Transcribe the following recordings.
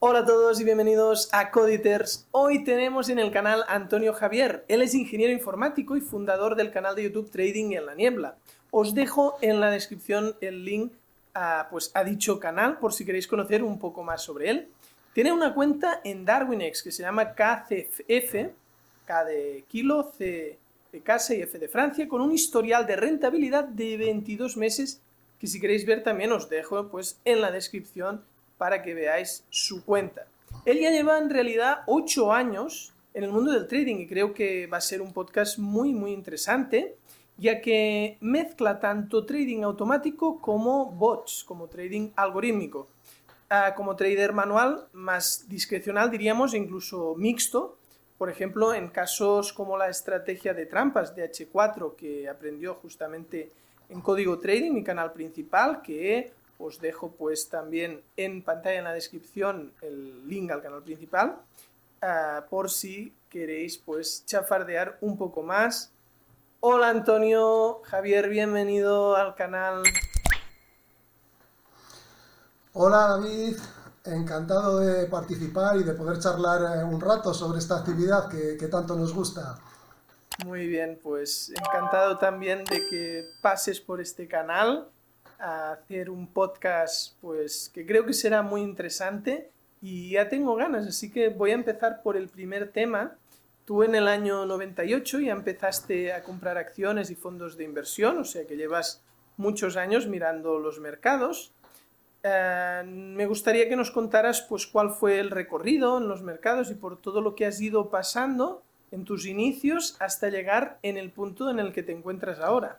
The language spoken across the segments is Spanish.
Hola a todos y bienvenidos a Coditers. Hoy tenemos en el canal Antonio Javier. Él es ingeniero informático y fundador del canal de YouTube Trading en la Niebla. Os dejo en la descripción el link a, pues, a dicho canal por si queréis conocer un poco más sobre él. Tiene una cuenta en DarwinX que se llama KCF, K de kilo, C de casa y F de Francia, con un historial de rentabilidad de 22 meses que si queréis ver también os dejo pues, en la descripción para que veáis su cuenta. Él ya lleva en realidad 8 años en el mundo del trading y creo que va a ser un podcast muy muy interesante ya que mezcla tanto trading automático como bots, como trading algorítmico. Ah, como trader manual, más discrecional diríamos, incluso mixto, por ejemplo, en casos como la estrategia de trampas de H4 que aprendió justamente en Código Trading, mi canal principal, que os dejo pues también en pantalla en la descripción el link al canal principal uh, por si queréis pues chafardear un poco más. Hola Antonio, Javier, bienvenido al canal. Hola David, encantado de participar y de poder charlar eh, un rato sobre esta actividad que, que tanto nos gusta. Muy bien, pues encantado también de que pases por este canal a hacer un podcast pues que creo que será muy interesante y ya tengo ganas, así que voy a empezar por el primer tema. Tú en el año 98 ya empezaste a comprar acciones y fondos de inversión, o sea que llevas muchos años mirando los mercados. Eh, me gustaría que nos contaras pues cuál fue el recorrido en los mercados y por todo lo que has ido pasando en tus inicios hasta llegar en el punto en el que te encuentras ahora.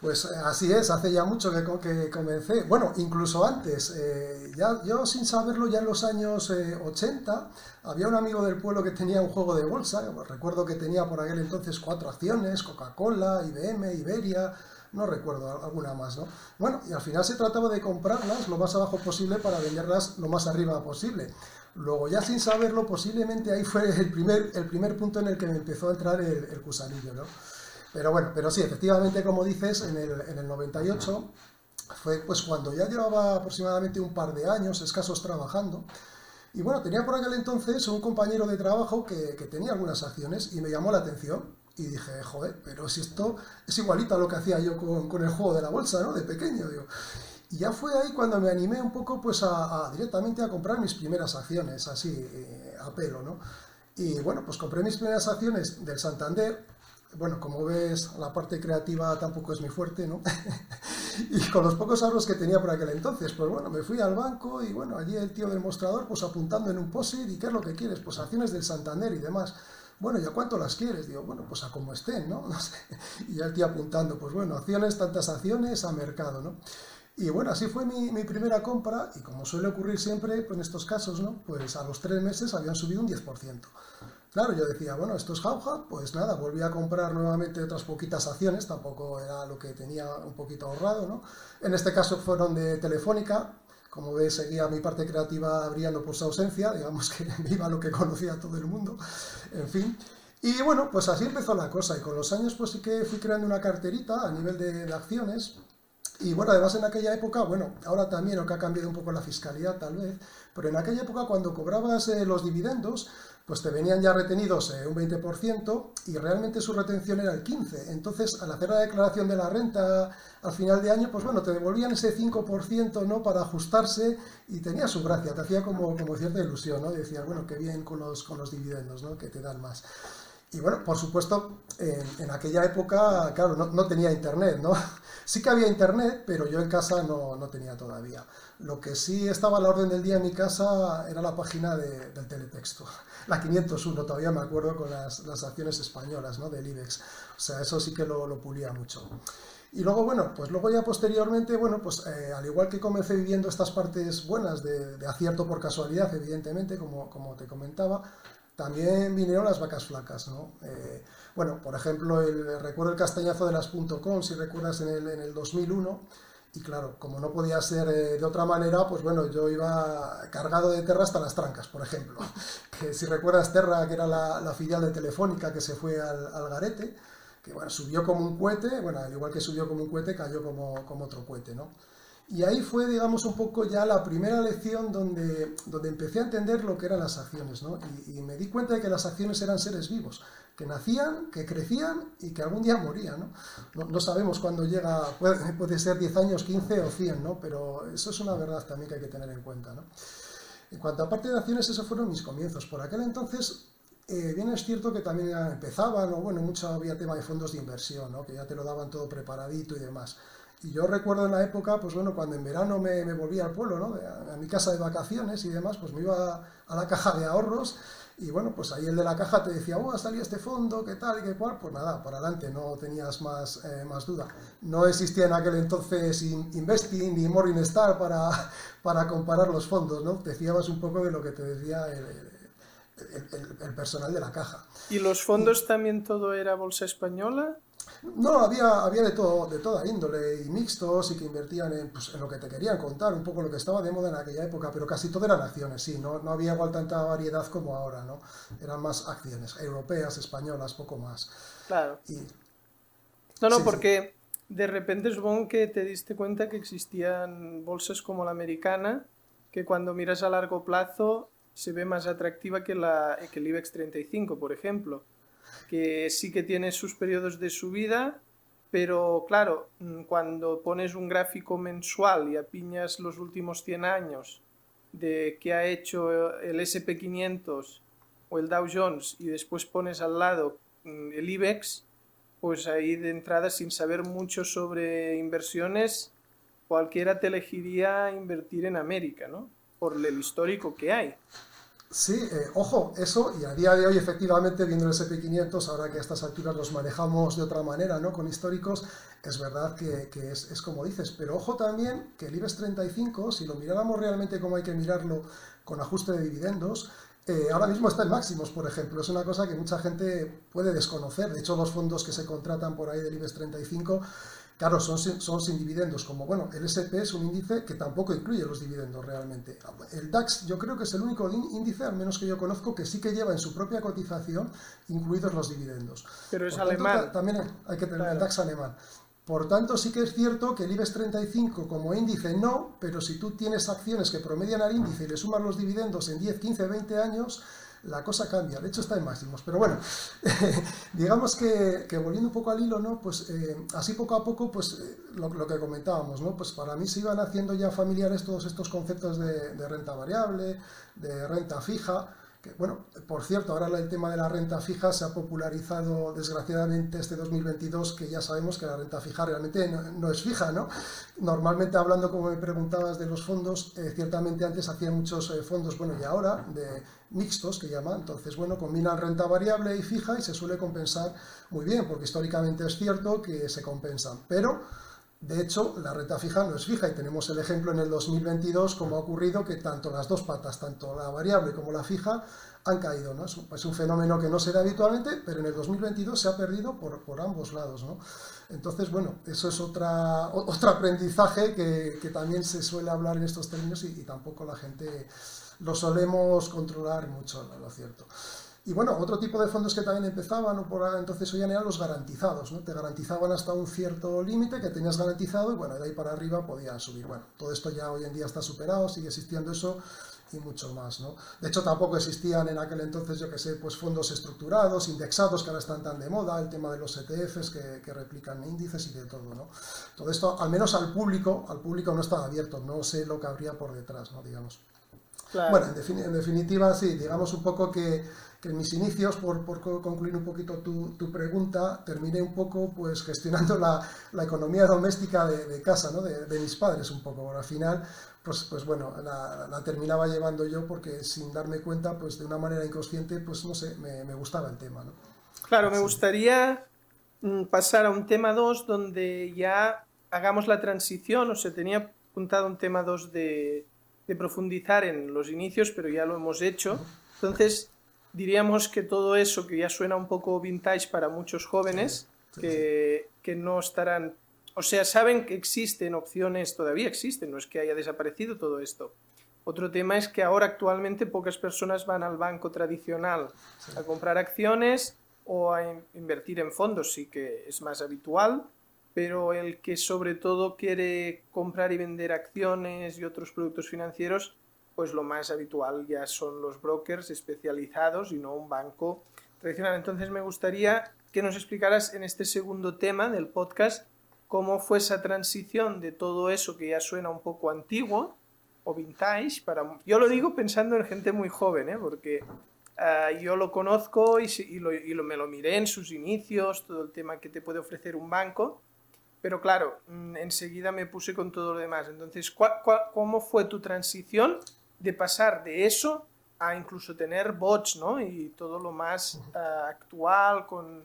Pues eh, así es, hace ya mucho que, que comencé, bueno, incluso antes, eh, ya, yo sin saberlo ya en los años 80, eh, había un amigo del pueblo que tenía un juego de bolsa, recuerdo que tenía por aquel entonces cuatro acciones, Coca-Cola, IBM, Iberia, no recuerdo alguna más, ¿no? Bueno, y al final se trataba de comprarlas lo más abajo posible para venderlas lo más arriba posible. Luego, ya sin saberlo, posiblemente ahí fue el primer, el primer punto en el que me empezó a entrar el, el gusanillo, ¿no? Pero bueno, pero sí, efectivamente, como dices, en el, en el 98 fue pues cuando ya llevaba aproximadamente un par de años escasos trabajando. Y bueno, tenía por aquel entonces un compañero de trabajo que, que, tenía algunas acciones y me llamó la atención. Y dije, joder, pero si esto es igualito a lo que hacía yo con, con el juego de la bolsa, ¿no? De pequeño, digo. Y ya fue ahí cuando me animé un poco pues a, a directamente a comprar mis primeras acciones, así, eh, a pelo, ¿no? Y bueno, pues compré mis primeras acciones del Santander, bueno, como ves, la parte creativa tampoco es muy fuerte, ¿no? y con los pocos ahorros que tenía por aquel entonces, pues bueno, me fui al banco y bueno, allí el tío del mostrador, pues apuntando en un posit, ¿y qué es lo que quieres? Pues acciones del Santander y demás. Bueno, ¿y a cuánto las quieres? Digo, bueno, pues a como estén, ¿no? Y ya el tío apuntando, pues bueno, acciones, tantas acciones a mercado, ¿no? Y bueno, así fue mi, mi, primera compra y como suele ocurrir siempre pues en estos casos, ¿no? Pues a los tres meses habían subido un 10%. Claro, yo decía, bueno, esto es jauja, pues nada, volví a comprar nuevamente otras poquitas acciones, tampoco era lo que tenía un poquito ahorrado, ¿no? En este caso fueron de Telefónica, como ves, seguía mi parte creativa brillando por su ausencia, digamos que me iba lo que conocía todo el mundo, en fin. Y bueno, pues así empezó la cosa, y con los años pues sí que fui creando una carterita a nivel de, de acciones, y bueno, además en aquella época, bueno, ahora también, aunque ha cambiado un poco la fiscalidad tal vez, pero en aquella época cuando cobrabas eh, los dividendos, pues te venían ya retenidos eh, un 20% y realmente su retención era el 15%. Entonces, al hacer la declaración de la renta al final de año, pues bueno, te devolvían ese 5% ¿no? para ajustarse y tenía su gracia, te hacía como, como cierta ilusión, ¿no? Decías, bueno, qué bien con los, con los dividendos, ¿no? Que te dan más. Y bueno, por supuesto, en, aquella época, claro, no, no, tenía internet, ¿no? Sí que había internet, pero yo en casa no, no, tenía todavía. Lo que sí estaba a la orden del día en mi casa era la página de, del teletexto. La 501, todavía me acuerdo con las, las acciones españolas, ¿no? Del IBEX. O sea, eso sí que lo, lo pulía mucho. Y luego, bueno, pues luego ya posteriormente, bueno, pues eh, al igual que comencé viviendo estas partes buenas de, de acierto por casualidad, evidentemente, como, como te comentaba, también vinieron las vacas flacas, ¿no? Eh, bueno, por ejemplo, el, recuerdo el castañazo de las .com, si recuerdas, en el, en el 2001, y claro, como no podía ser eh, de otra manera, pues bueno, yo iba cargado de Terra hasta las trancas, por ejemplo. Que si recuerdas Terra, que era la, la filial de Telefónica que se fue al, al, garete, que bueno, subió como un cohete, bueno, al igual que subió como un cohete, cayó como, como otro cohete, ¿no? Y ahí fue, digamos, un poco ya la primera lección donde, donde empecé a entender lo que eran las acciones, ¿no? Y, me di cuenta de que las acciones eran seres vivos, que nacían, que crecían y que algún día morían, ¿no? No, sabemos cuándo llega, puede, puede, ser 10 años, 15 o 100, ¿no? Pero eso es una verdad también que hay que tener en cuenta, ¿no? En cuanto a parte de acciones, esos fueron mis comienzos. Por aquel entonces, eh, bien es cierto que también empezaban, o bueno, mucho había tema de fondos de inversión, ¿no? Que ya te lo daban todo preparadito y demás. Y yo recuerdo en la época, pues bueno, cuando en verano me, me volvía al pueblo, ¿no? A, mi casa de vacaciones y demás, pues me iba a, la caja de ahorros y bueno, pues ahí el de la caja te decía, oh, ha salido este fondo, qué tal y qué cual, pues nada, para adelante, no tenías más, eh, más duda. No existía en aquel entonces Investing ni Morningstar para, para comparar los fondos, ¿no? Te fiabas un poco de lo que te decía el, el, personal de la caja. ¿Y los fondos también todo era bolsa española? No, había, había de, todo, de toda índole y mixtos y que invertían en, pues, en, lo que te querían contar, un poco lo que estaba de moda en aquella época, pero casi todo eran acciones, sí, no, no había igual tanta variedad como ahora, ¿no? Eran más acciones, europeas, españolas, poco más. Claro. no, no, porque de repente supongo que te diste cuenta que existían bolsas como la americana, que cuando miras a largo plazo se ve más atractiva que, la, que el IBEX 35, por ejemplo que sí que tiene sus periodos de subida, pero claro, mm, cuando pones un gráfico mensual y apiñas los últimos 100 años de qué ha hecho el SP500 o el Dow Jones y después pones al lado mm, el IBEX, pues ahí de entrada sin saber mucho sobre inversiones, cualquiera te elegiría invertir en América, ¿no? Por el histórico que hay. Sí, eh, ojo, eso, y a día de hoy efectivamente viendo el SP500, ahora que a estas alturas los manejamos de otra manera, ¿no? Con históricos, es verdad que, es, como dices, pero ojo también que el IBEX 35, si lo miráramos realmente como hay que mirarlo con ajuste de dividendos, eh, ahora mismo está en máximos, por ejemplo, es una cosa que mucha gente puede desconocer, de hecho los fondos que se contratan por ahí del IBEX 35 Claro, son, son sin dividendos, como bueno, el SP es un índice que tampoco incluye los dividendos realmente. El DAX yo creo que es el único índice, al menos que yo conozco, que sí que lleva en su propia cotización incluidos los dividendos. Pero es alemán. también hay que tener el DAX alemán. Por tanto, sí que es cierto que el IBEX 35 como índice no, pero si tú tienes acciones que promedian al índice y le sumas los dividendos en 10, 15, 20 años, la cosa cambia, de hecho está en máximos. Pero bueno, digamos que, volviendo un poco al hilo, ¿no? Pues eh, así poco a poco, pues eh, lo, que comentábamos, ¿no? Pues para mí se iban haciendo ya familiares todos estos conceptos de renta variable, de renta fija, bueno, por cierto, ahora el tema de la renta fija se ha popularizado desgraciadamente este 2022, que ya sabemos que la renta fija realmente no, es fija, ¿no? Normalmente hablando, como me preguntabas, de los fondos, eh, ciertamente antes hacían muchos eh, fondos, bueno, y ahora, de mixtos, que llaman, entonces, bueno, combinan renta variable y fija y se suele compensar muy bien, porque históricamente es cierto que se compensan, pero de hecho, la renta fija no es fija y tenemos el ejemplo en el 2022 como ha ocurrido que tanto las dos patas, tanto la variable como la fija, han caído. Es, un, fenómeno que no se da habitualmente, pero en el 2022 se ha perdido por, ambos lados. Entonces, bueno, eso es otra, otro aprendizaje que, también se suele hablar en estos términos y, tampoco la gente lo solemos controlar mucho, lo cierto. Y bueno, otro tipo de fondos que también empezaban, o por entonces oían eran los garantizados, ¿no? Te garantizaban hasta un cierto límite que tenías garantizado y bueno, de ahí para arriba podían subir. Bueno, todo esto ya hoy en día está superado, sigue existiendo eso y mucho más, ¿no? De hecho, tampoco existían en aquel entonces, yo que sé, pues fondos estructurados, indexados, que ahora están tan de moda, el tema de los ETFs que, que replican índices y de todo, ¿no? Todo esto, al menos al público, al público no estaba abierto, no sé lo que habría por detrás, ¿no? Digamos. Bueno, en, definitiva, sí, digamos un poco que, en mis inicios, por, concluir un poquito tu, pregunta, terminé un poco pues gestionando la, economía doméstica de, casa, ¿no? de, mis padres un poco. al final, pues, pues bueno, la, terminaba llevando yo porque sin darme cuenta, pues de una manera inconsciente, pues no sé, me, gustaba el tema. ¿no? Claro, me gustaría mm, pasar a un tema 2 donde ya hagamos la transición, o se tenía apuntado un tema 2 de de profundizar en los inicios, pero ya lo hemos hecho. Entonces, diríamos que todo eso que ya suena un poco vintage para muchos jóvenes, que, que, no estarán, o sea, saben que existen opciones, todavía existen, no es que haya desaparecido todo esto. Otro tema es que ahora actualmente pocas personas van al banco tradicional a comprar acciones o a invertir en fondos, sí que es más habitual, pero el que sobre todo quiere comprar y vender acciones y otros productos financieros, pues lo más habitual ya son los brokers especializados y no un banco tradicional. Entonces me gustaría que nos explicaras en este segundo tema del podcast cómo fue esa transición de todo eso que ya suena un poco antiguo o vintage. Para... Yo lo digo pensando en gente muy joven, ¿eh? porque uh, yo lo conozco y, me lo miré en sus inicios, todo el tema que te puede ofrecer un banco. Pero claro, mm, enseguida me puse con todo lo demás. Entonces, cómo fue tu transición de pasar de eso a incluso tener bots, ¿no? Y todo lo más uh, actual, con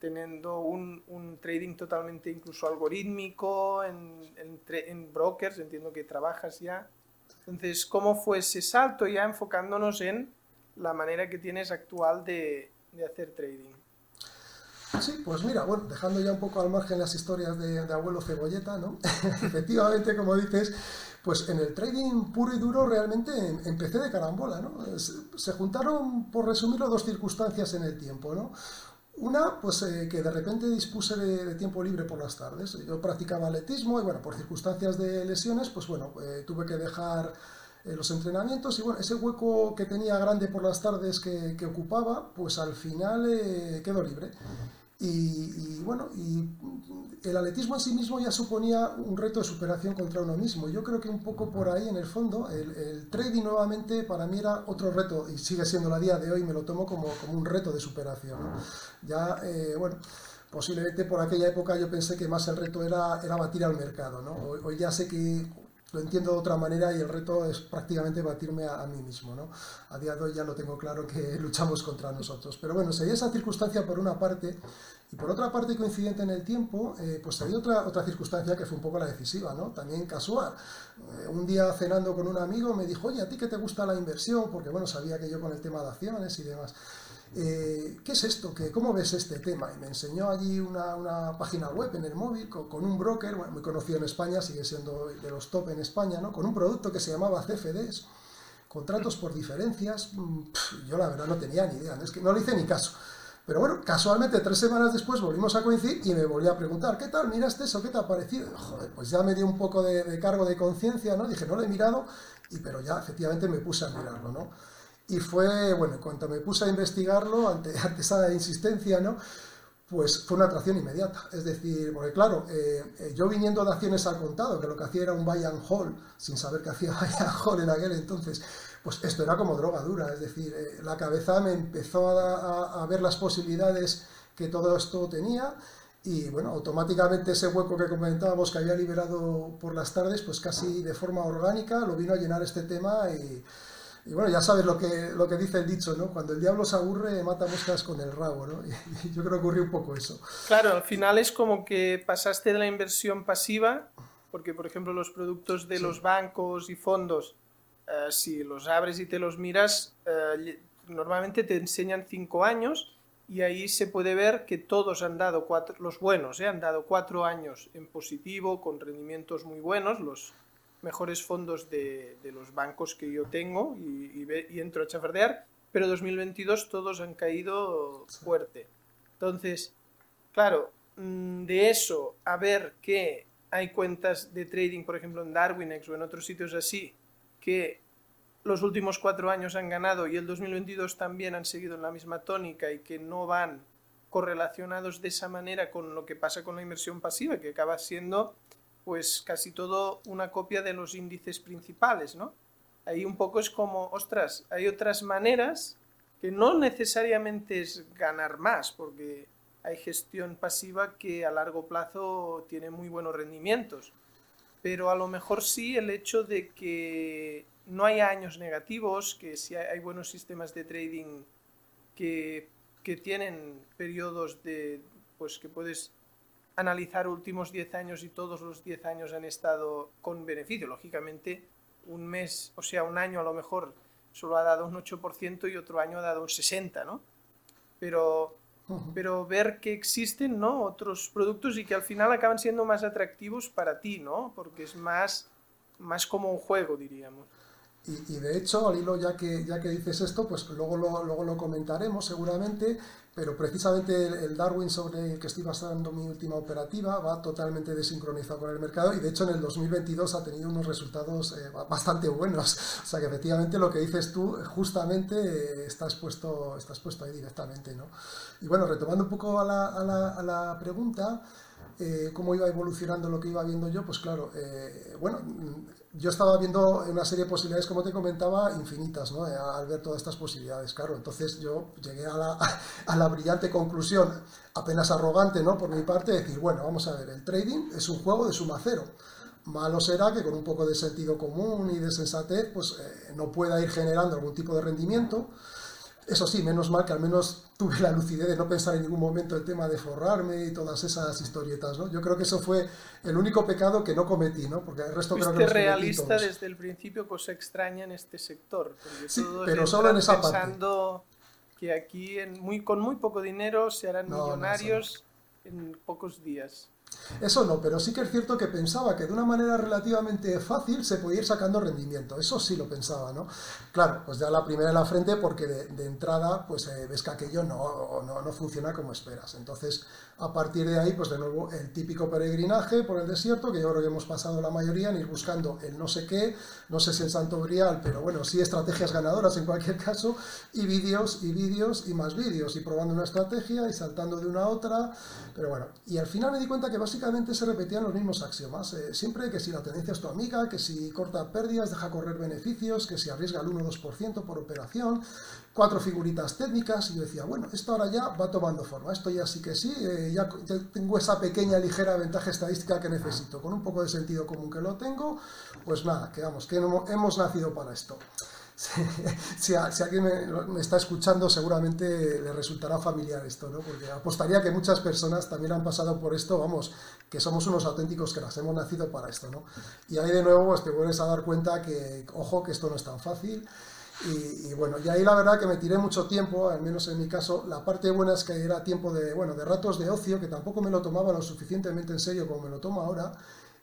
teniendo un, un, trading totalmente incluso algorítmico en, en, en, brokers, entiendo que trabajas ya. Entonces, ¿cómo fue ese salto ya enfocándonos en la manera que tienes actual de, de hacer trading? Sí, pues mira, bueno, dejando ya un poco al margen las historias de, de abuelo cebolleta, ¿no? Efectivamente, como dices, pues en el trading puro y duro realmente em, empecé de carambola, ¿no? Se juntaron, por resumirlo, dos circunstancias en el tiempo, ¿no? Una, pues eh, que de repente dispuse de, tiempo libre por las tardes. Yo practicaba atletismo y bueno, por circunstancias de lesiones, pues bueno, eh, tuve que dejar eh, los entrenamientos y bueno, ese hueco que tenía grande por las tardes que ocupaba, pues al final quedó libre. Y, bueno, y el atletismo en sí mismo ya suponía un reto de superación contra uno mismo. Yo creo que un poco por ahí, en el fondo, el, trading nuevamente para mí era otro reto, y sigue siendo la día de hoy, me lo tomo como, como un reto de superación. Ya, eh, bueno, posiblemente por aquella época yo pensé que más el reto era, era batir al mercado. ¿no? Hoy, hoy ya sé que lo entiendo de otra manera y el reto es prácticamente batirme a, mí mismo. ¿no? A día de hoy ya lo tengo claro que luchamos contra nosotros. Pero bueno, sería esa circunstancia por una parte y por otra parte coincidente en el tiempo, eh, pues había otra, otra circunstancia que fue un poco la decisiva, ¿no? también casual. Eh, un día cenando con un amigo me dijo, oye, ¿a ti qué te gusta la inversión? Porque bueno, sabía que yo con el tema de acciones y demás. Eh, ¿qué es esto? ¿Qué, ¿Cómo ves este tema? Y me enseñó allí una, una página web en el móvil con, un broker, muy conocido en España, sigue siendo de los top en España, ¿no? con un producto que se llamaba CFDs, contratos por diferencias. Mm, yo la verdad no tenía ni idea, es que no le hice ni caso. Pero bueno, casualmente tres semanas después volvimos a coincidir y me volví a preguntar, ¿qué tal? ¿Miraste eso? ¿Qué te ha parecido? Joder, pues ya me dio un poco de, de cargo de conciencia, ¿no? Dije, no lo he mirado, y, pero ya efectivamente me puse a mirarlo, ¿no? Y fue, bueno, cuando me puse a investigarlo, ante, ante esa insistencia, ¿no? Pues fue una atracción inmediata. Es decir, porque claro, eh, eh, yo viniendo de acciones al contado, que lo que hacía era un buy and hold, sin saber que hacía buy and hold en aquel entonces, pues esto era como droga dura. Es decir, eh, la cabeza me empezó a, a, ver las posibilidades que todo esto tenía y bueno, automáticamente ese hueco que comentábamos que había liberado por las tardes, pues casi de forma orgánica lo vino a llenar este tema y y bueno, ya sabes lo que, lo que dice el dicho, ¿no? Cuando el diablo se aburre, mata moscas con el rabo, ¿no? Y yo creo que ocurrió un poco eso. Claro, al final es como que pasaste de la inversión pasiva, porque por ejemplo los productos de sí. los bancos y fondos, eh, si los abres y te los miras, eh, normalmente te enseñan cinco años y ahí se puede ver que todos han dado cuatro, los buenos, ¿eh? han dado cuatro años en positivo, con rendimientos muy buenos, los mejores fondos de, de los bancos que yo tengo y, y, ve, y, entro a chafardear, pero 2022 todos han caído fuerte. Entonces, claro, mm, de eso a ver que hay cuentas de trading, por ejemplo en Darwinex o en otros sitios así, que los últimos cuatro años han ganado y el 2022 también han seguido en la misma tónica y que no van correlacionados de esa manera con lo que pasa con la inversión pasiva, que acaba siendo pues casi todo una copia de los índices principales, ¿no? Ahí un poco es como, ostras, hay otras maneras que no necesariamente es ganar más, porque hay gestión pasiva que a largo plazo tiene muy buenos rendimientos, pero a lo mejor sí el hecho de que no haya años negativos, que si hay buenos sistemas de trading que, que tienen periodos de, pues que puedes analizar últimos 10 años y todos los 10 años han estado con beneficio. Lógicamente, un mes, o sea, un año a lo mejor solo ha dado un 8% y otro año ha dado un 60%, ¿no? Pero, pero ver que existen, ¿no? Otros productos y que al final acaban siendo más atractivos para ti, ¿no? Porque es más, más como un juego, diríamos. Y, y, de hecho, al hilo, ya que, ya que dices esto, pues luego lo, luego lo comentaremos seguramente, pero precisamente el, Darwin sobre el que estoy basando mi última operativa va totalmente desincronizado con el mercado y de hecho en el 2022 ha tenido unos resultados eh, bastante buenos. O sea que efectivamente lo que dices tú justamente eh, estás, puesto, estás puesto ahí directamente. ¿no? Y bueno, retomando un poco a la, a la, a la pregunta, eh, cómo iba evolucionando lo que iba viendo yo, pues claro, eh, bueno, yo estaba viendo una serie de posibilidades, como te comentaba, infinitas, ¿no? Al ver todas estas posibilidades, claro. Entonces yo llegué a la, a la brillante conclusión, apenas arrogante, ¿no? Por mi parte, de decir, bueno, vamos a ver, el trading es un juego de suma cero. Malo será que con un poco de sentido común y de sensatez, pues eh, no pueda ir generando algún tipo de rendimiento. Eso sí, menos mal que al menos tuve la lucidez de no pensar en ningún momento el tema de forrarme y todas esas historietas, ¿no? Yo creo que eso fue el único pecado que no cometí, ¿no? Porque el resto creo que realista desde el principio, cosa extraña en este sector. Sí, pero solo en esa pensando que aquí muy, con muy poco dinero se harán millonarios en pocos días. Eso no, pero sí que es cierto que pensaba que de una manera relativamente fácil se podía ir sacando rendimiento. Eso sí lo pensaba, ¿no? Claro, pues ya la primera en la frente porque de, entrada pues eh, ves que aquello no, no, no, funciona como esperas. Entonces, a partir de ahí, pues de nuevo el típico peregrinaje por el desierto, que yo creo que hemos pasado la mayoría en ir buscando el no sé qué, no sé si el santo grial, pero bueno, sí estrategias ganadoras en cualquier caso, y vídeos y vídeos y más vídeos, y probando una estrategia y saltando de una a otra, pero bueno, y al final me di cuenta que básicamente se repetían los mismos axiomas. Eh, siempre que si la tendencia es tu amiga, que si corta pérdidas, deja correr beneficios, que si arriesga el 1-2% por operación, cuatro figuritas técnicas, y yo decía, bueno, esto ahora ya va tomando forma, esto ya sí que sí, eh, ya, tengo esa pequeña ligera ventaja estadística que necesito, con un poco de sentido común que lo tengo, pues nada, que vamos, que hemos nacido para esto. si, alguien me, está escuchando, seguramente le resultará familiar esto, ¿no? Porque apostaría que muchas personas también han pasado por esto, vamos, que somos unos auténticos que las hemos nacido para esto, ¿no? Y ahí de nuevo pues, te vuelves a dar cuenta que, ojo, que esto no es tan fácil. Y, bueno, y ahí la verdad que me tiré mucho tiempo, al menos en mi caso, la parte buena es que era tiempo de, bueno, de ratos de ocio, que tampoco me lo tomaba lo suficientemente en serio como me lo tomo ahora,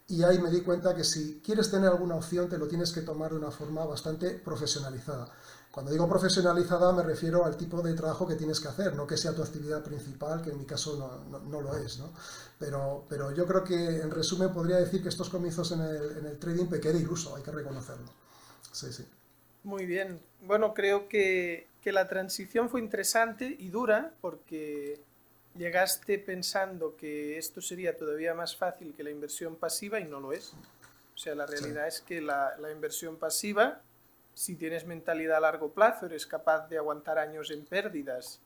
y ahí me di cuenta que si quieres tener alguna opción te lo tienes que tomar de una forma bastante profesionalizada. Cuando digo profesionalizada me refiero al tipo de trabajo que tienes que hacer, no que sea tu actividad principal, que en mi caso no, no, lo es. ¿no? Pero, pero yo creo que en resumen podría decir que estos comienzos en el, en el trading pequé de iluso, hay que reconocerlo. Sí, sí. Muy bien. Bueno, creo que, que la transición fue interesante y dura porque llegaste pensando que esto sería todavía más fácil que la inversión pasiva y no lo es. O sea, la realidad es que la, la, inversión pasiva, si tienes mentalidad a largo plazo, eres capaz de aguantar años en pérdidas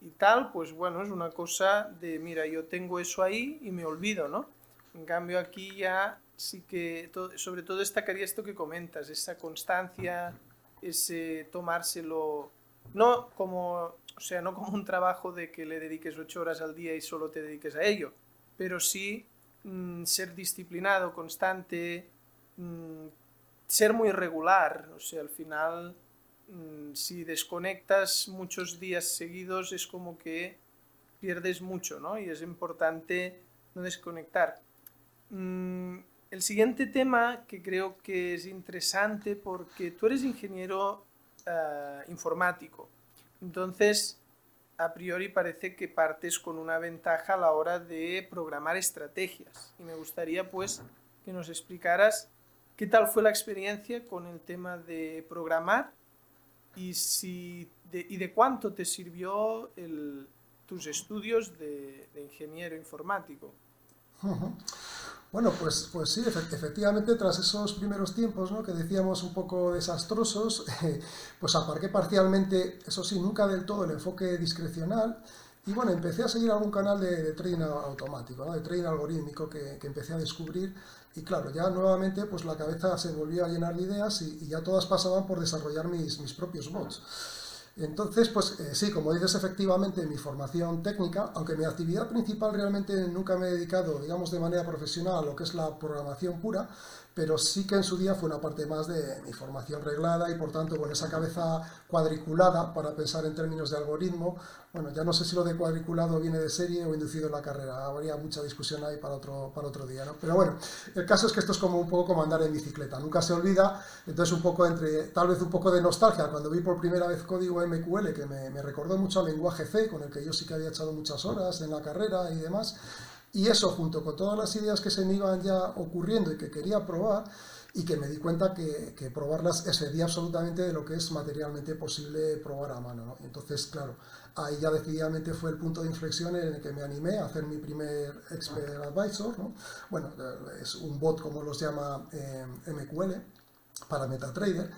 y tal, pues bueno, es una cosa de, mira, yo tengo eso ahí y me olvido, ¿no? En cambio aquí ya sí que, sobre todo destacaría esto que comentas, esa constancia, ese tomárselo, no como o sea, no como un trabajo de que le dediques ocho horas al día y solo te dediques a ello, pero sí mm, ser disciplinado, constante, mm, ser muy regular. O sea, al final, mm, si desconectas muchos días seguidos, es como que pierdes mucho, ¿no? Y es importante no desconectar. El siguiente tema que creo que es interesante porque tú eres ingeniero ah, informático. Entonces, a priori parece que partes con una ventaja a la hora de programar estrategias. Y me gustaría, pues, que nos explicaras qué tal fue la experiencia con el tema de programar y, si de, y de cuánto te sirvió tus estudios de, ingeniero informático. Bueno, pues, pues sí, efectivamente, tras esos primeros tiempos ¿no? que decíamos un poco desastrosos, pues aparqué parcialmente, eso sí, nunca del todo el enfoque discrecional, y bueno, empecé a seguir algún canal de, trading automático, ¿no? de trading algorítmico que, que, empecé a descubrir, y claro, ya nuevamente pues la cabeza se volvió a llenar de ideas y, y ya todas pasaban por desarrollar mis, mis propios bots. Entonces, pues eh, sí, como dices, efectivamente, mi formación técnica, aunque mi actividad principal realmente nunca me he dedicado, digamos, de manera profesional a lo que es la programación pura, pero sí que en su día fue una parte más de mi formación reglada y por tanto con esa cabeza cuadriculada para pensar en términos de algoritmo. Bueno, ya no sé si lo de cuadriculado viene de serie o inducido en la carrera, habría mucha discusión ahí para otro, para otro día, ¿no? Pero bueno, el caso es que esto es como un poco como andar en bicicleta, nunca se olvida, entonces un poco entre, tal vez un poco de nostalgia, cuando vi por primera vez código MQL que me, me recordó mucho al lenguaje C, con el que yo sí que había echado muchas horas en la carrera y demás. Y eso, junto con todas las ideas que se me iban ya ocurriendo y que quería probar, y que me di cuenta que, que probarlas excedía absolutamente de lo que es materialmente posible probar a mano. ¿no? Entonces, claro, ahí ya decididamente fue el punto de inflexión en el que me animé a hacer mi primer Expert Advisor. ¿no? Bueno, es un bot como los llama eh, MQL para MetaTrader.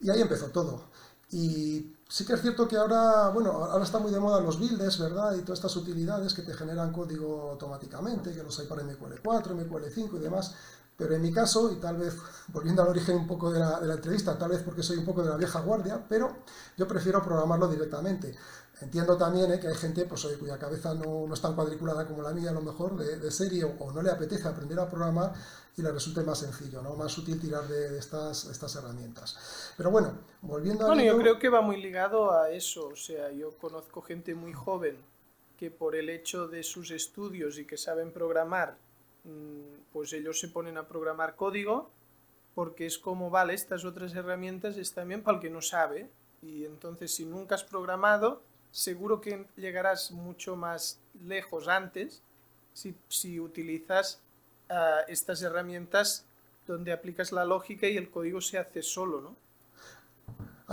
Y ahí empezó todo. Y sí que es cierto que ahora, bueno, ahora está muy de moda los builds, ¿verdad? Y todas estas utilidades que te generan código automáticamente, que los hay para MQL4, MQL5 y demás. Pero en mi caso, y tal vez volviendo al origen un poco de de la, entrevista, tal vez porque soy un poco de la vieja guardia, pero yo prefiero programarlo directamente. Entiendo también eh, que hay gente pues, oye, cuya cabeza no, no, es tan cuadriculada como la mía, a lo mejor, de, de serie, o, o, no le apetece aprender a programar y le resulte más sencillo, ¿no? más útil tirar de, de estas, estas herramientas. Pero bueno, volviendo a... Bueno, yo creo que va muy ligado a eso. O sea, yo conozco gente muy joven que por el hecho de sus estudios y que saben programar, mm, pues ellos se ponen a programar código porque es como, vale, estas otras herramientas están bien para el que no sabe. Y entonces, si nunca has programado, seguro que llegarás mucho más lejos antes si, si utilizas uh, estas herramientas donde aplicas la lógica y el código se hace solo, ¿no?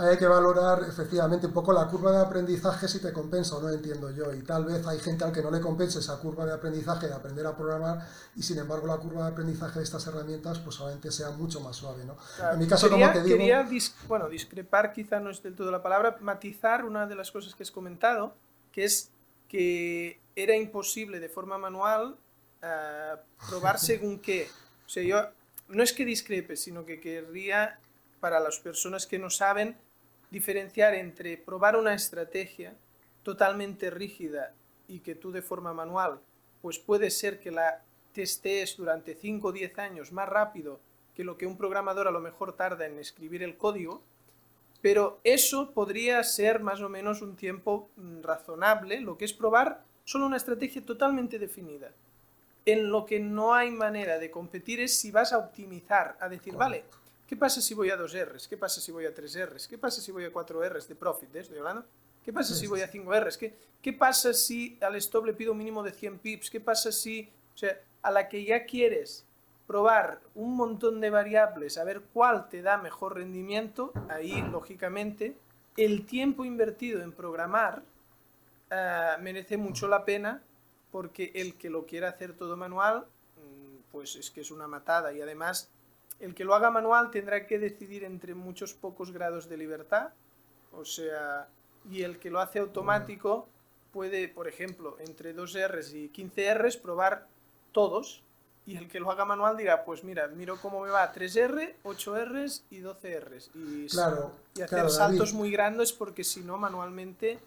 Hay que valorar efectivamente un poco la curva de aprendizaje si te compensa o no, entiendo yo. Y tal vez hay gente al que no le compense esa curva de aprendizaje de aprender a programar y sin embargo la curva de aprendizaje de estas herramientas pues obviamente sea mucho más suave. ¿no? Claro. En mi caso, quería, como te digo... Quería, dis bueno, discrepar quizá no es del todo la palabra, matizar una de las cosas que has comentado, que es que era imposible de forma manual uh, probar según qué. O sea, yo no es que discrepe, sino que querría, para las personas que no saben, diferenciar entre probar una estrategia totalmente rígida y que tú de forma manual, pues puede ser que la testees durante 5 o 10 años más rápido que lo que un programador a lo mejor tarda en escribir el código, pero eso podría ser más o menos un tiempo mm, razonable, lo que es probar solo una estrategia totalmente definida. En lo que no hay manera de competir es si vas a optimizar, a decir, vale, ¿Qué pasa si voy a 2 Rs? ¿Qué pasa si voy a 3 Rs? ¿Qué pasa si voy a 4 Rs de profit? ¿eh? Estoy hablando. ¿Qué pasa si voy a 5 Rs? ¿Qué, ¿Qué pasa si al stop le pido un mínimo de 100 pips? ¿Qué pasa si, o sea, a la que ya quieres probar un montón de variables, a ver cuál te da mejor rendimiento, ahí, lógicamente, el tiempo invertido en programar uh, merece mucho la pena porque el que lo quiera hacer todo manual, pues es que es una matada y además el que lo haga manual tendrá que decidir entre muchos pocos grados de libertad, o sea, y el que lo hace automático puede, por ejemplo, entre 2 Rs y 15 Rs probar todos, y el que lo haga manual dirá, pues mira, miro cómo me va 3R, 8Rs y 12Rs. Y, claro, y hacer claro, saltos muy grandes porque si no, manualmente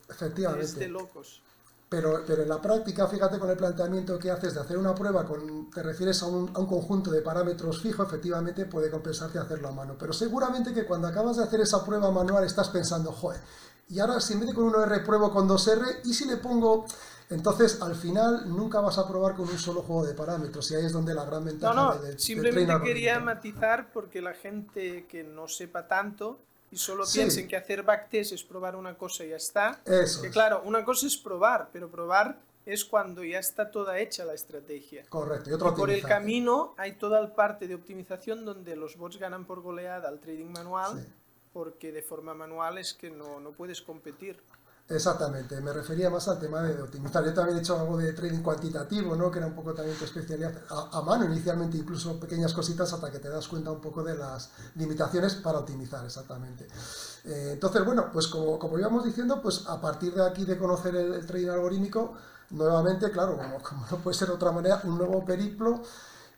es de locos. Pero, pero, en la práctica, fíjate con el planteamiento que haces de hacer una prueba, con, te refieres a un, a un, conjunto de parámetros fijo, efectivamente puede compensarte hacerlo a mano. Pero seguramente que cuando acabas de hacer esa prueba manual estás pensando, joder, y ahora si en vez de con 1R pruebo con 2R, y si le pongo... Entonces, al final, nunca vas a probar con un solo juego de parámetros, y ahí es donde la gran ventaja no, no, de, de, simplemente de quería matizar porque la gente que no sepa tanto y solo sí. piensen que hacer backtest es probar una cosa y ya está. Eso que es. claro, una cosa es probar, pero probar es cuando ya está toda hecha la estrategia. Correcto. Y, otro y por el camino hay toda la parte de optimización donde los bots ganan por goleada al trading manual, sí. porque de forma manual es que no, no puedes competir. Exactamente, me refería más al tema de optimizar. Yo también he hecho algo de trading cuantitativo, ¿no? que era un poco también tu especialidad, a, mano inicialmente, incluso pequeñas cositas hasta que te das cuenta un poco de las limitaciones para optimizar, exactamente. Eh, entonces, bueno, pues como, íbamos diciendo, pues a partir de aquí de conocer el, el trading algorítmico, nuevamente, claro, como, como no puede ser de otra manera, un nuevo periplo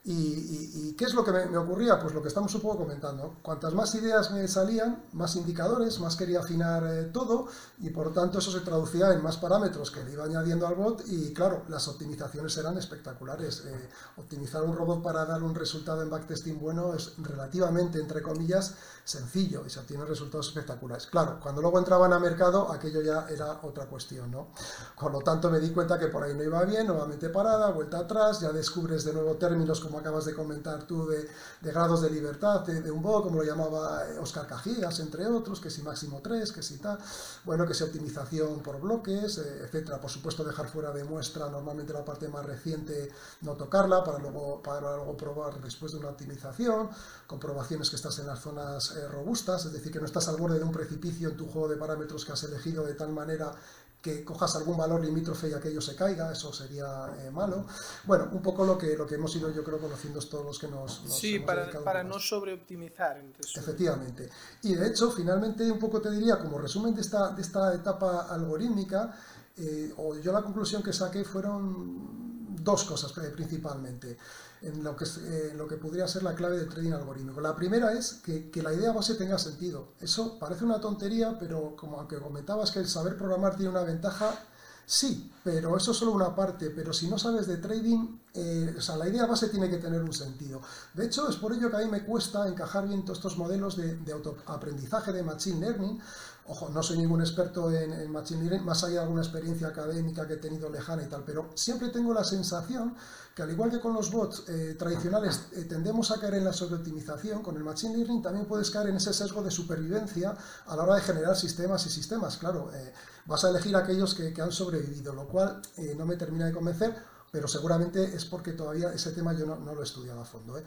¿Y, y, y qué es lo que me, me, ocurría? Pues lo que estamos un poco comentando. Cuantas más ideas me salían, más indicadores, más quería afinar eh, todo y por tanto eso se traducía en más parámetros que le iba añadiendo al bot y claro, las optimizaciones eran espectaculares. Eh, optimizar un robot para dar un resultado en backtesting bueno es relativamente, entre comillas, sencillo y se obtienen resultados espectaculares. Claro, cuando luego entraban a mercado aquello ya era otra cuestión, ¿no? Con lo tanto me di cuenta que por ahí no iba bien, nuevamente parada, vuelta atrás, ya descubres de nuevo términos como como acabas de comentar tú, de, grados de libertad de, un bot, como lo llamaba Oscar Cajigas, entre otros, que si máximo 3, que si tal, bueno, que si optimización por bloques, eh, etcétera. Por supuesto, dejar fuera de muestra normalmente la parte más reciente, no tocarla, para luego, para luego probar después de una optimización, comprobaciones que estás en las zonas eh, robustas, es decir, que no estás al borde de un precipicio en tu juego de parámetros que has elegido de tal manera que cojas algún valor limítrofe y aquello se caiga, eso sería eh, malo. Bueno, un poco lo que, lo que hemos ido, yo creo, conociendo todos los que nos... nos sí, para, para no sobreoptimizar. Efectivamente. Y de hecho, finalmente, un poco te diría, como resumen de esta, de esta etapa algorítmica, eh, o yo la conclusión que saqué fueron dos cosas eh, principalmente en lo que, eh, lo que podría ser la clave de trading algorítmico. La primera es que, que, la idea base tenga sentido. Eso parece una tontería, pero como aunque comentabas que el saber programar tiene una ventaja, sí, pero eso es solo una parte. Pero si no sabes de trading, eh, o sea, la idea base tiene que tener un sentido. De hecho, es por ello que a mí me cuesta encajar bien todos estos modelos de, de autoaprendizaje de Machine Learning, Ojo, no soy ningún experto en, Machine Learning, más allá de alguna experiencia académica que he tenido lejana y tal, pero siempre tengo la sensación que al igual que con los bots eh, tradicionales eh, tendemos a caer en la sobreoptimización, con el Machine Learning también puedes caer en ese sesgo de supervivencia a la hora de generar sistemas y sistemas. Claro, eh, vas a elegir aquellos que, que han sobrevivido, lo cual no me termina de convencer, pero seguramente es porque todavía ese tema yo no, lo he estudiado a fondo. ¿eh?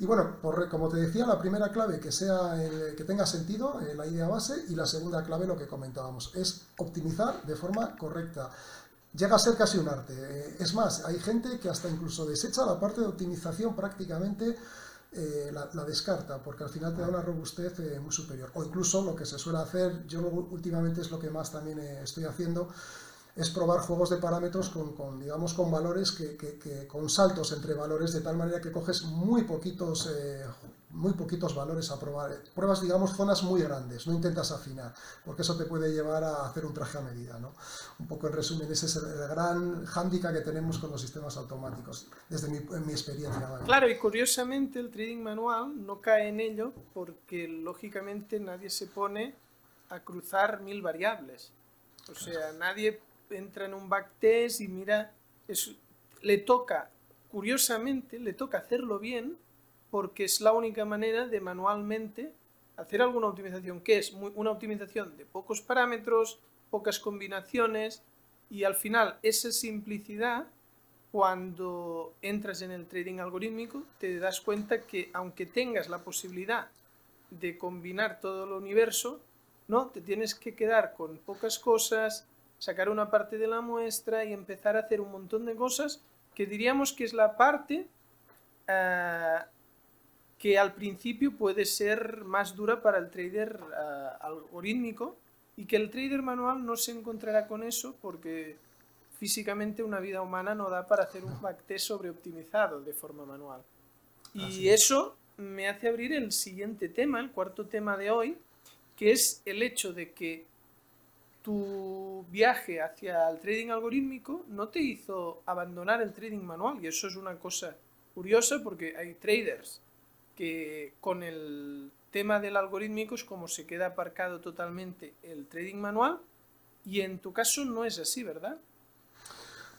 Y bueno, como te decía, la primera clave que, sea que tenga sentido, la idea base, y la segunda clave, lo que comentábamos, es optimizar de forma correcta. Llega a ser casi un arte. ¿eh? Es más, hay gente que hasta incluso desecha la parte de optimización prácticamente eh, la, descarta, porque al final te da una robustez muy superior. O incluso lo que se suele hacer, yo últimamente es lo que más también estoy haciendo, es probar juegos de parámetros con, digamos, con valores que, que, con saltos entre valores de tal manera que coges muy poquitos, eh, muy poquitos valores a probar. Pruebas, digamos, zonas muy grandes, no intentas afinar, porque eso te puede llevar a hacer un traje a medida. ¿no? Un poco en resumen, ese es el, gran hándicap que tenemos con los sistemas automáticos, desde mi, mi experiencia. Claro, y curiosamente el trading manual no cae en ello porque lógicamente nadie se pone a cruzar mil variables. O sea, nadie entra en un backtest y mira, le toca, curiosamente, le toca hacerlo bien porque es la única manera de manualmente hacer alguna optimización, que es una optimización de pocos parámetros, pocas combinaciones y al final esa simplicidad, cuando entras en el trading algorítmico, te das cuenta que aunque tengas la posibilidad de combinar todo el universo, ¿no? Te tienes que quedar con pocas cosas, sacar una parte de la muestra y empezar a hacer un montón de cosas que diríamos que es la parte eh, que al principio puede ser más dura para el trader eh, algorítmico y que el trader manual no se encontrará con eso porque físicamente una vida humana no da para hacer un backtest sobreoptimizado de forma manual. Y eso me hace abrir el siguiente tema, el cuarto tema de hoy, que es el hecho de que tu viaje hacia el trading algorítmico no te hizo abandonar el trading manual y eso es una cosa curiosa porque hay traders que con el tema del algorítmico es como se queda aparcado totalmente el trading manual y en tu caso no es así, ¿verdad?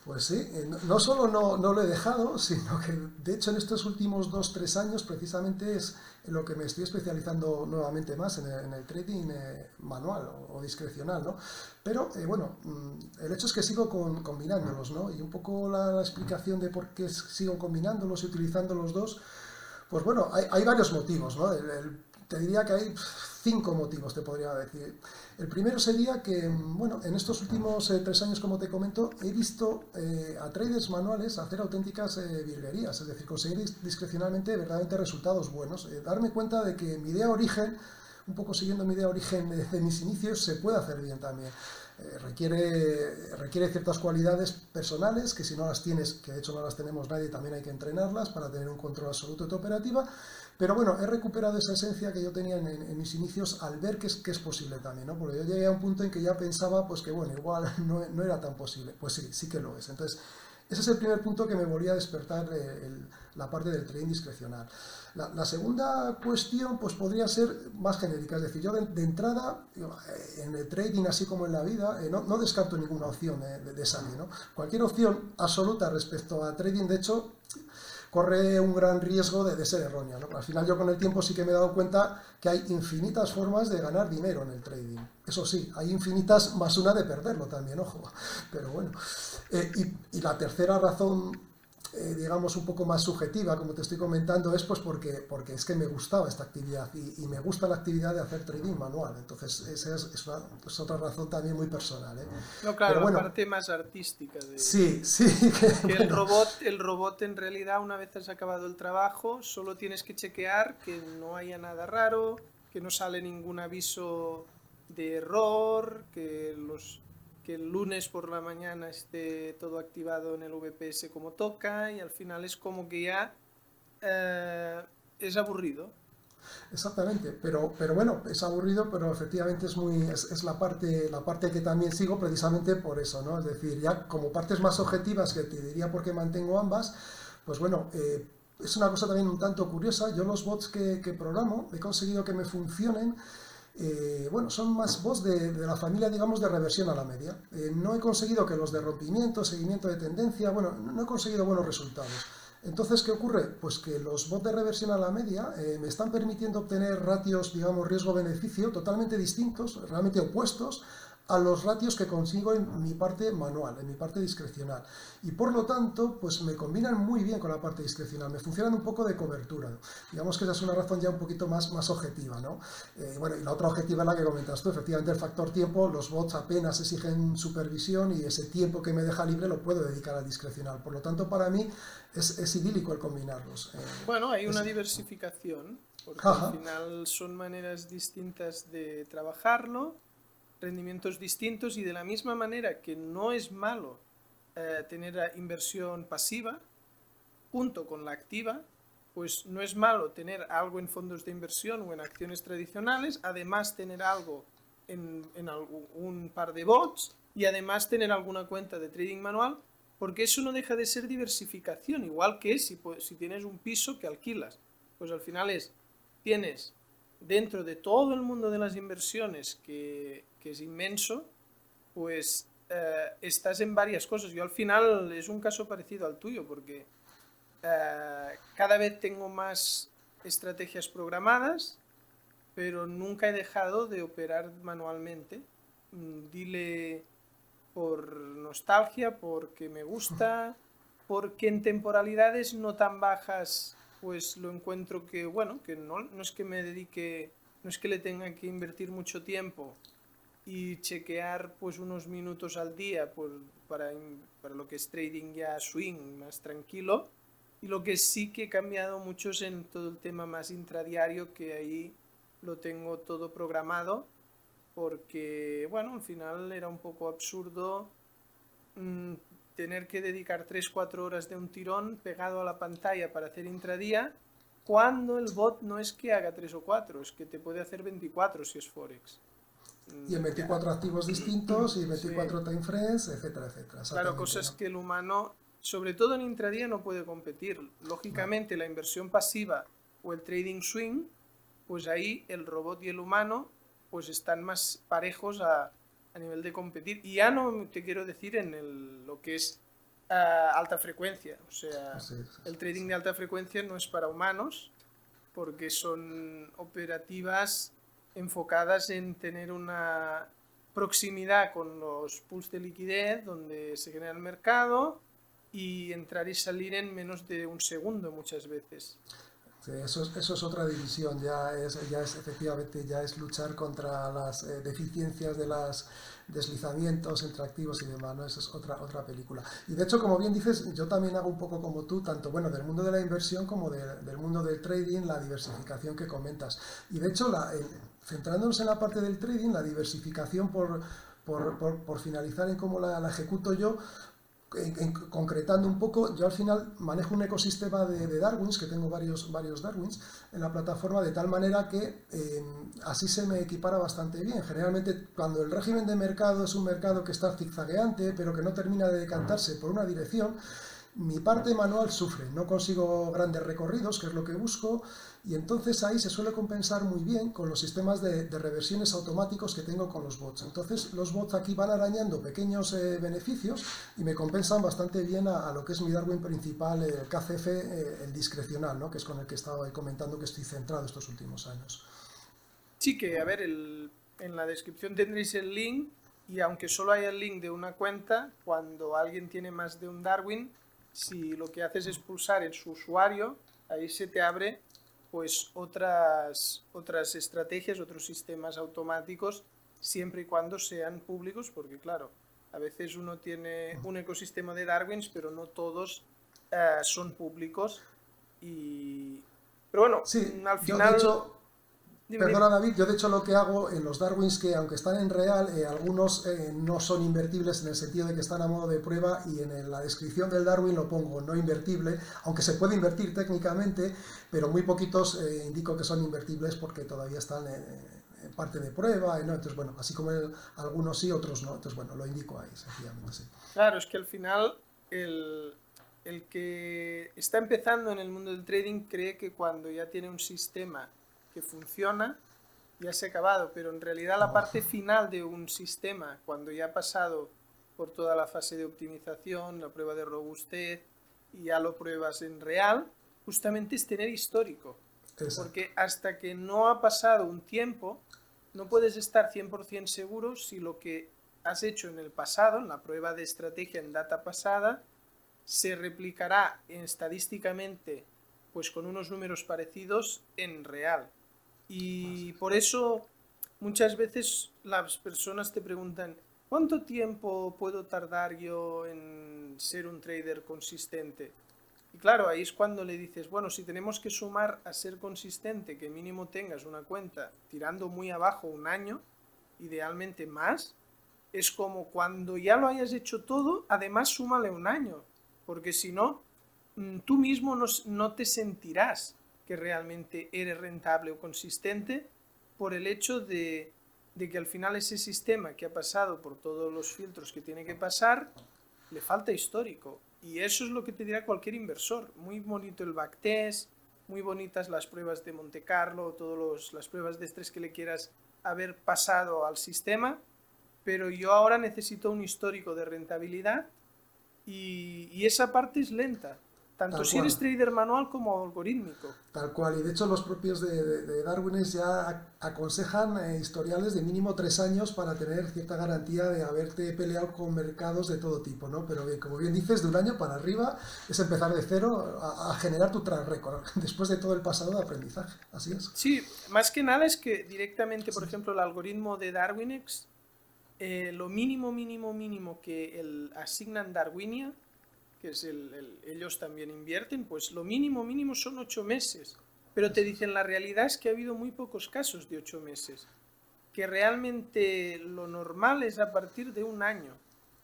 Pues sí, eh, no solo no, no, lo he dejado, sino que de hecho en estos últimos dos, tres años precisamente es lo que me estoy especializando nuevamente más en el, trading eh, manual o, discrecional, ¿no? Pero eh, bueno, mm, el hecho es que sigo con, combinándolos, ¿no? Y un poco la, explicación de por qué sigo combinándolos y utilizando los dos, pues bueno, hay, hay varios motivos, ¿no? Te diría que hay cinco motivos, te podría decir. El primero sería que, bueno, en estos últimos eh, tres años, como te comento, he visto eh, a traders manuales hacer auténticas eh, virguerías, es decir, conseguir discrecionalmente verdaderamente resultados buenos. darme cuenta de que mi idea origen, un poco siguiendo mi idea origen de mis inicios, se puede hacer bien también. Requiere, requiere ciertas cualidades personales que si no las tienes, que de hecho no las tenemos nadie, también hay que entrenarlas para tener un control absoluto de tu operativa pero bueno, he recuperado esa esencia que yo tenía en, mis inicios al ver que es, que es posible también, ¿no? Porque yo llegué a un punto en que ya pensaba, pues que bueno, igual no, no era tan posible. Pues sí, sí que lo es. Entonces, ese es el primer punto que me volvía a despertar eh, la parte del trading discrecional. La, segunda cuestión pues podría ser más genérica, es decir, yo de, entrada eh, en el trading así como en la vida eh, no, descarto ninguna opción de, de, salir. ¿no? Cualquier opción absoluta respecto a trading, de hecho, corre un gran riesgo de, ser errónea. Al final yo con el tiempo sí que me he dado cuenta que hay infinitas formas de ganar dinero en el trading. Eso sí, hay infinitas más una de perderlo también, ojo. Pero bueno. Eh, y, y la tercera razón eh, digamos, un poco más subjetiva, como te estoy comentando, es pues porque, porque es que me gustaba esta actividad y, me gusta la actividad de hacer trading manual. Entonces, esa es, otra razón también muy personal. ¿eh? No, claro, la parte más artística. De, sí, sí. Que, el, robot, el robot, en realidad, una vez has acabado el trabajo, solo tienes que chequear que no haya nada raro, que no sale ningún aviso de error, que los que el lunes por la mañana esté todo activado en el VPS como toca y al final es como que ya eh, es aburrido. Exactamente, pero, pero bueno, es aburrido, pero efectivamente es muy es, la parte la parte que también sigo precisamente por eso, ¿no? Es decir, ya como partes más objetivas que te diría por qué mantengo ambas, pues bueno, eh, es una cosa también un tanto curiosa. Yo los bots que, que programo he conseguido que me funcionen eh, bueno, son más bots de, la familia, digamos, de reversión a la media. Eh, no he conseguido que los de rompimiento, seguimiento de tendencia, bueno, no he conseguido buenos resultados. Entonces, ¿qué ocurre? Pues que los bots de reversión a la media eh, me están permitiendo obtener ratios, digamos, riesgo-beneficio totalmente distintos, realmente opuestos a los ratios que consigo en mi parte manual, en mi parte discrecional. Y por lo tanto, pues me combinan muy bien con la parte discrecional, me funcionan un poco de cobertura. Digamos que esa es una razón ya un poquito más, más objetiva. ¿no? Eh, bueno, y la otra objetiva es la que comentas tú, efectivamente el factor tiempo, los bots apenas exigen supervisión y ese tiempo que me deja libre lo puedo dedicar al discrecional. Por lo tanto, para mí es, es idílico el combinarlos. Eh, bueno, hay una diversificación, porque al final son maneras distintas de trabajarlo rendimientos distintos y de la misma manera que no es malo eh, tener inversión pasiva junto con la activa, pues no es malo tener algo en fondos de inversión o en acciones tradicionales, además tener algo en, en un par de bots y además tener alguna cuenta de trading manual, porque eso no deja de ser diversificación, igual que si, si tienes un piso que alquilas, pues al final es, tienes dentro de todo el mundo de las inversiones que que es inmenso, pues eh, estás en varias cosas. Yo al final es un caso parecido al tuyo, porque eh, cada vez tengo más estrategias programadas, pero nunca he dejado de operar manualmente. Mm, dile por nostalgia, porque me gusta, porque en temporalidades no tan bajas, pues lo encuentro que, bueno, que no, no es que me dedique, no es que le tenga que invertir mucho tiempo y chequear pues unos minutos al día pues, para, para lo que es trading ya swing más tranquilo. Y lo que sí que he cambiado mucho es en todo el tema más intradiario que ahí lo tengo todo programado porque bueno al final era un poco absurdo mm, tener que dedicar 3-4 horas de un tirón pegado a la pantalla para hacer intradía cuando el bot no es que haga 3 o 4 es que te puede hacer 24 si es forex y en 24 activos distintos y 24 time frames, etcétera, etcétera. Claro, cosas que el humano, sobre todo en intradía, no puede competir. Lógicamente, la inversión pasiva o el trading swing, pues ahí el robot y el humano pues están más parejos a, a nivel de competir. Y ya no te quiero decir en el, lo que es ah, alta frecuencia. O sea, el trading de alta frecuencia no es para humanos porque son operativas enfocadas en tener una proximidad con los pools de liquidez donde se genera el mercado y entrar y salir en menos de un segundo muchas veces. Eso, es, eso es otra división, ya es, ya es efectivamente ya es luchar contra las eh, deficiencias de los deslizamientos entre activos y demás, ¿no? Esa es otra, otra película. Y de hecho, como bien dices, yo también hago un poco como tú, tanto bueno del mundo de la inversión como del mundo del trading, la diversificación que comentas. Y de hecho, la, centrándonos en la parte del trading, la diversificación por, por, finalizar en cómo la, ejecuto yo, concretando un poco, yo al final manejo un ecosistema de, Darwins, que tengo varios, varios Darwins en la plataforma, de tal manera que em, así se me equipara bastante bien. Generalmente, cuando el régimen de mercado es un mercado que está zigzagueante, pero que no termina de decantarse por una dirección, mi parte manual sufre, no consigo grandes recorridos, que es lo que busco, y entonces ahí se suele compensar muy bien con los sistemas de, reversiones automáticos que tengo con los bots. Entonces los bots aquí van arañando pequeños eh, beneficios y me compensan bastante bien a, lo que es mi Darwin principal, el KCF, eh, el discrecional, ¿no? que es con el que estaba comentando que estoy centrado estos últimos años. Sí, que a ver, en la descripción tendréis el link y aunque solo haya el link de una cuenta, cuando alguien tiene más de un Darwin, si lo que haces es pulsar en su usuario, ahí se te abre pues otras, otras estrategias, otros sistemas automáticos, siempre y cuando sean públicos, porque claro, a veces uno tiene un ecosistema de Darwins, pero no todos eh, son públicos. Y... Pero bueno, al final... Perdona David, yo de hecho lo que hago en los Darwins que aunque están en real, eh, algunos eh, no son invertibles en el sentido de que están a modo de prueba y en la descripción del Darwin lo pongo no invertible, aunque se puede invertir técnicamente, pero muy poquitos eh, indico que son invertibles porque todavía están en, parte de prueba, ¿no? entonces bueno, así como algunos sí, otros no, entonces bueno, lo indico ahí, sencillamente sí. Claro, es que al final el, el que está empezando en el mundo del trading cree que cuando ya tiene un sistema que funciona, ya se ha acabado, pero en realidad la parte final de un sistema, cuando ya ha pasado por toda la fase de optimización, la prueba de robustez y ya lo pruebas en real, justamente es tener histórico. Porque hasta que no ha pasado un tiempo, no puedes estar 100% seguro si lo que has hecho en el pasado, en la prueba de estrategia en data pasada, se replicará estadísticamente pues con unos números parecidos en real. Y por eso muchas veces las personas te preguntan, ¿cuánto tiempo puedo tardar yo en ser un trader consistente? Y claro, ahí es cuando le dices, bueno, si tenemos que sumar a ser consistente, que mínimo tengas una cuenta tirando muy abajo un año, idealmente más, es como cuando ya lo hayas hecho todo, además súmale un año, porque si no, mm, tú mismo no, no te sentirás que realmente eres rentable o consistente por el hecho de, que al final ese sistema que ha pasado por todos los filtros que tiene que pasar, le falta histórico. Y eso es lo que te dirá cualquier inversor. Muy bonito el backtest, muy bonitas las pruebas de Monte Carlo, todas las pruebas de estrés que le quieras haber pasado al sistema, pero yo ahora necesito un histórico de rentabilidad y esa parte es lenta. Tanto si eres trader manual como algorítmico. Tal cual, y de hecho los propios de, de, Darwin ya aconsejan eh, historiales de mínimo tres años para tener cierta garantía de haberte peleado con mercados de todo tipo, ¿no? Pero bien, como bien dices, de un año para arriba es empezar de cero a, generar tu track record, después de todo el pasado de aprendizaje, así es. Sí, más que nada es que directamente, por ejemplo, el algoritmo de Darwinex, eh, lo mínimo, mínimo, mínimo que el asignan Darwinia que es el, ellos también invierten, pues lo mínimo mínimo son ocho meses. Pero te dicen, la realidad es que ha habido muy pocos casos de ocho meses, que realmente lo normal es a partir de un año.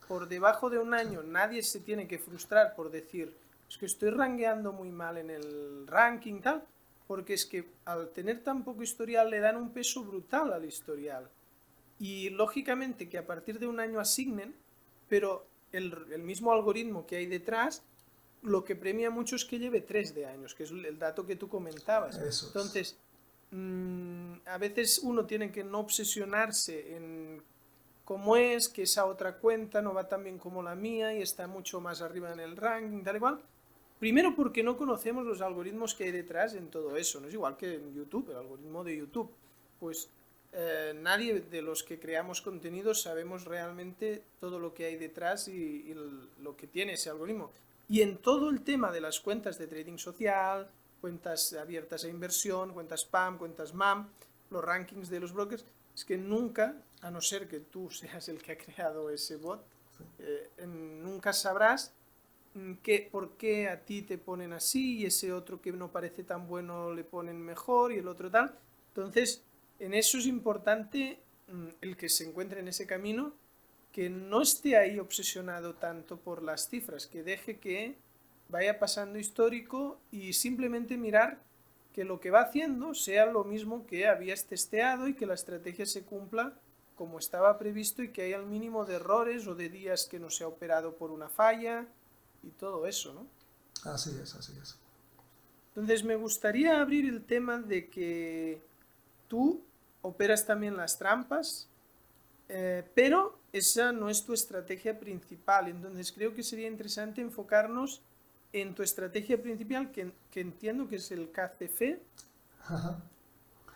Por debajo de un año nadie se tiene que frustrar por decir, es que estoy rangueando muy mal en el ranking tal, porque es que al tener tan poco historial le dan un peso brutal al historial. Y lógicamente que a partir de un año asignen, pero el, mismo algoritmo que hay detrás, lo que premia mucho es que lleve 3 de años, que es el dato que tú comentabas. Entonces, mm, a veces uno tiene que no obsesionarse en cómo es, que esa otra cuenta no va tan bien como la mía y está mucho más arriba en el ranking, tal igual. Primero porque no conocemos los algoritmos que hay detrás en todo eso. No es igual que en YouTube, el algoritmo de YouTube. Pues eh, nadie de los que creamos contenidos sabemos realmente todo lo que hay detrás y, lo que tiene ese algoritmo. Y en todo el tema de las cuentas de trading social, cuentas abiertas a inversión, cuentas PAM, cuentas MAM, los rankings de los brokers, es que nunca, a no ser que tú seas el que ha creado ese bot, eh, nunca sabrás que, por qué a ti te ponen así y ese otro que no parece tan bueno le ponen mejor y el otro tal. Entonces, en eso es importante mm, el que se encuentre en ese camino, que no esté ahí obsesionado tanto por las cifras, que deje que vaya pasando histórico y simplemente mirar que lo que va haciendo sea lo mismo que habías testeado y que la estrategia se cumpla como estaba previsto y que haya el mínimo de errores o de días que no se ha operado por una falla y todo eso, ¿no? Así es, así es. Entonces me gustaría abrir el tema de que tú operas también las trampas, eh, pero esa no es tu estrategia principal. Entonces creo que sería interesante enfocarnos en tu estrategia principal, que, que entiendo que es el KCF.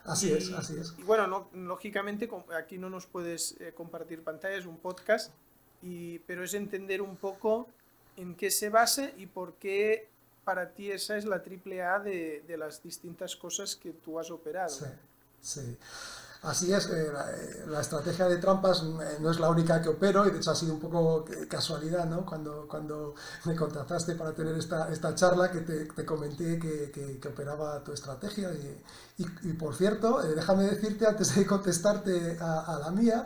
Así y, es, así es. Y bueno, no, lógicamente aquí no nos puedes eh, compartir pantalla, es un podcast, y, pero es entender un poco en qué se basa y por qué para ti esa es la triple A de, de las distintas cosas que tú has operado. Sí, sí. Así es, eh, la, eh, la, estrategia de trampas eh, no es la única que opero y de hecho ha sido un poco casualidad, ¿no? Cuando, cuando me contactaste para tener esta, esta charla que te, te comenté que, que, que, operaba tu estrategia y, y, y por cierto, eh, déjame decirte antes de contestarte a, a, la mía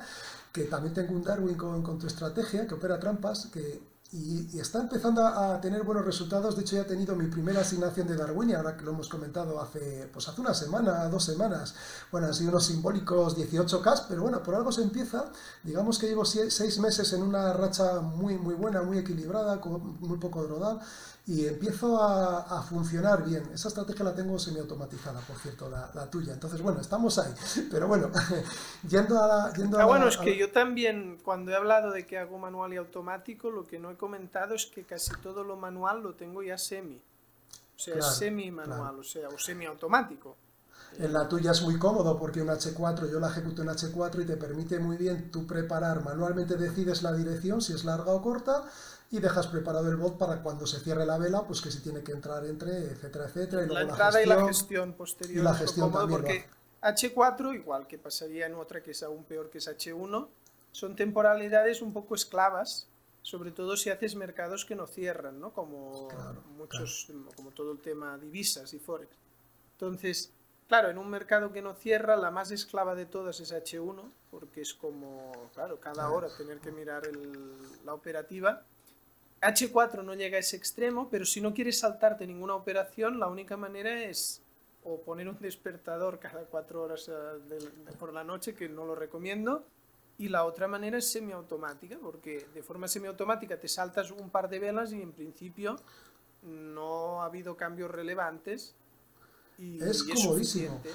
que también tengo un Darwin con, con tu estrategia que opera trampas que y, está empezando a, tener buenos resultados. De hecho, ya he tenido mi primera asignación de Darwin, y ahora que lo hemos comentado hace, pues hace una semana, dos semanas. Bueno, han sido unos simbólicos 18K, pero bueno, por algo se empieza. Digamos que llevo seis meses en una racha muy, muy buena, muy equilibrada, con muy poco drawdown y empiezo a, a, funcionar bien. Esa estrategia la tengo semiautomatizada, por cierto, la, la, tuya. Entonces, bueno, estamos ahí. Pero bueno, yendo a la... Yendo ah, a bueno, la, es que yo también, cuando he hablado de que hago manual y automático, lo que no he comentado es que casi todo lo manual lo tengo ya semi. O sea, claro, semi-manual, claro. o sea, o semi-automático. En la tuya es muy cómodo porque un H4, yo la ejecuto en H4 y te permite muy bien tú preparar, manualmente decides la dirección, si es larga o corta, y dejas preparado el bot para cuando se cierre la vela, pues que si tiene que entrar, entre, etcétera, etcétera. Y luego la entrada la gestión, y la gestión posterior. Y la gestión también porque H4, igual que pasaría en otra que es aún peor que es H1, son temporalidades un poco esclavas, sobre todo si haces mercados que no cierran, ¿no? Como claro, muchos, claro. como todo el tema divisas y forex. Entonces, claro, en un mercado que no cierra, la más esclava de todas es H1, porque es como, claro, cada hora tener que mirar el, la operativa H4 no llega a ese extremo, pero si no quieres saltarte ninguna operación, la única manera es o poner un despertador cada cuatro horas de, de, por la noche, que no lo recomiendo, y la otra manera es semiautomática, porque de forma semiautomática te saltas un par de velas y en principio no ha habido cambios relevantes. Y, es y comodísimo. Es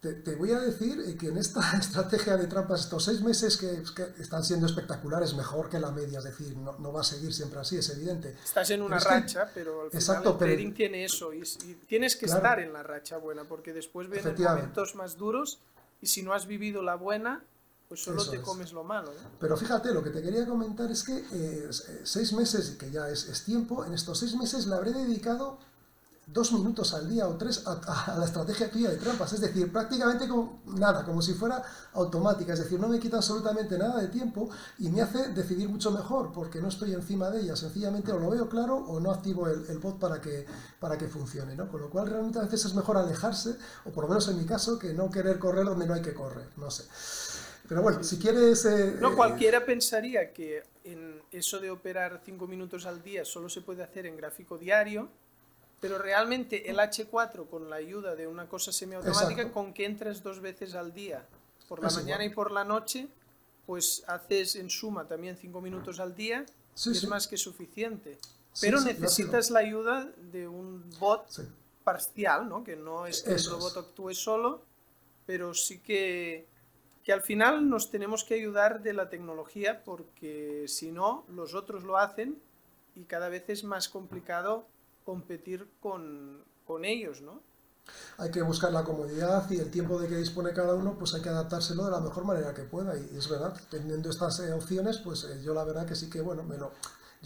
te, te, voy a decir que en esta estrategia de trampas, estos seis meses que, que, están siendo espectaculares, mejor que la media, es decir, no, no, va a seguir siempre así, es evidente. Estás en una racha, que, pero al final exacto, el trading pero, tiene eso, y, y tienes que claro, estar en la racha buena, porque después vienen momentos más duros, y si no has vivido la buena, pues solo Eso te es. comes lo malo. ¿no? Pero fíjate, lo que te quería comentar es que eh, seis meses, que ya es, es, tiempo, en estos seis meses le habré dedicado dos minutos al día o tres a, a, la estrategia tuya de trampas, es decir, prácticamente como nada, como si fuera automática, es decir, no me quita absolutamente nada de tiempo y me hace decidir mucho mejor porque no estoy encima de ella, sencillamente o lo veo claro o no activo el, el bot para que, para que funcione, ¿no? Con lo cual realmente a veces es mejor alejarse, o por lo menos en mi caso, que no querer correr donde no hay que correr, no sé. Pero bueno, si quieres... Eh, no, cualquiera pensaría que en eso de operar 5 minutos al día solo se puede hacer en gráfico diario, pero realmente el H4 con la ayuda de una cosa semiautomática Exacto. con que entras dos veces al día, por la Es mañana igual. y por la noche, pues haces en suma también 5 minutos al día Sí, y sí. es más que suficiente. Pero sí, necesitas la ayuda de un bot parcial, ¿no? Que no es que Eso el robot actúe solo, pero sí que, que al final nos tenemos que ayudar de la tecnología porque si no, los otros lo hacen y cada vez es más complicado competir con, con ellos, ¿no? Hay que buscar la comodidad y el tiempo de que dispone cada uno, pues hay que adaptárselo de la mejor manera que pueda. Y es verdad, teniendo estas eh, opciones, pues eh, yo la verdad que sí que, bueno, me lo,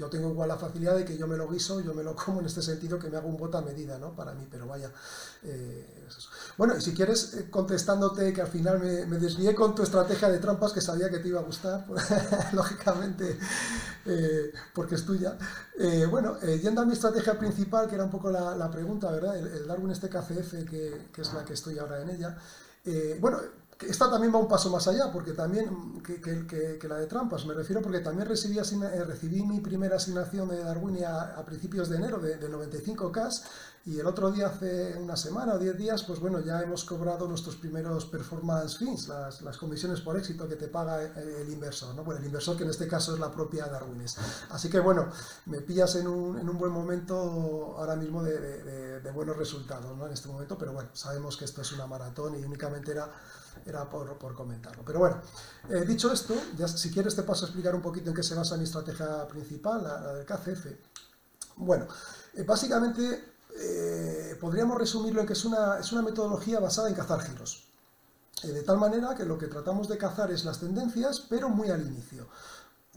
yo tengo igual la facilidad de que yo me lo guiso, yo me lo como en este sentido que me hago un bot a medida, ¿no? Para mí, pero vaya. Eh. Bueno, y si quieres, eh, contestándote que al final me, desvié con tu estrategia de trampas que sabía que te iba a gustar, lógicamente, eh, porque es tuya. Bueno, yendo a mi estrategia principal, que era un poco la, pregunta, ¿verdad? El, el, Darwin este KCF, que, que, es la que estoy ahora en ella. Bueno, esta también va un paso más allá, porque también, que, la de trampas, me refiero porque también recibí, eh, recibí mi primera asignación de Darwin a, principios de enero de, de 95K y el otro día, hace una semana o diez días, pues bueno, ya hemos cobrado nuestros primeros performance fees, las, las comisiones por éxito que te paga el inversor, ¿no? Bueno, el inversor que en este caso es la propia Darwinis. Así que bueno, me pillas en un, en un buen momento ahora mismo de, de, de, buenos resultados, ¿no? En este momento, pero bueno, sabemos que esto es una maratón y únicamente era era por, por, comentarlo. Pero bueno, eh, dicho esto, ya si quieres te paso a explicar un poquito en qué se basa mi estrategia principal, la, del KCF. Bueno, eh, básicamente eh, podríamos resumirlo en que es una, es una metodología basada en cazar giros. de tal manera que lo que tratamos de cazar es las tendencias, pero muy al inicio.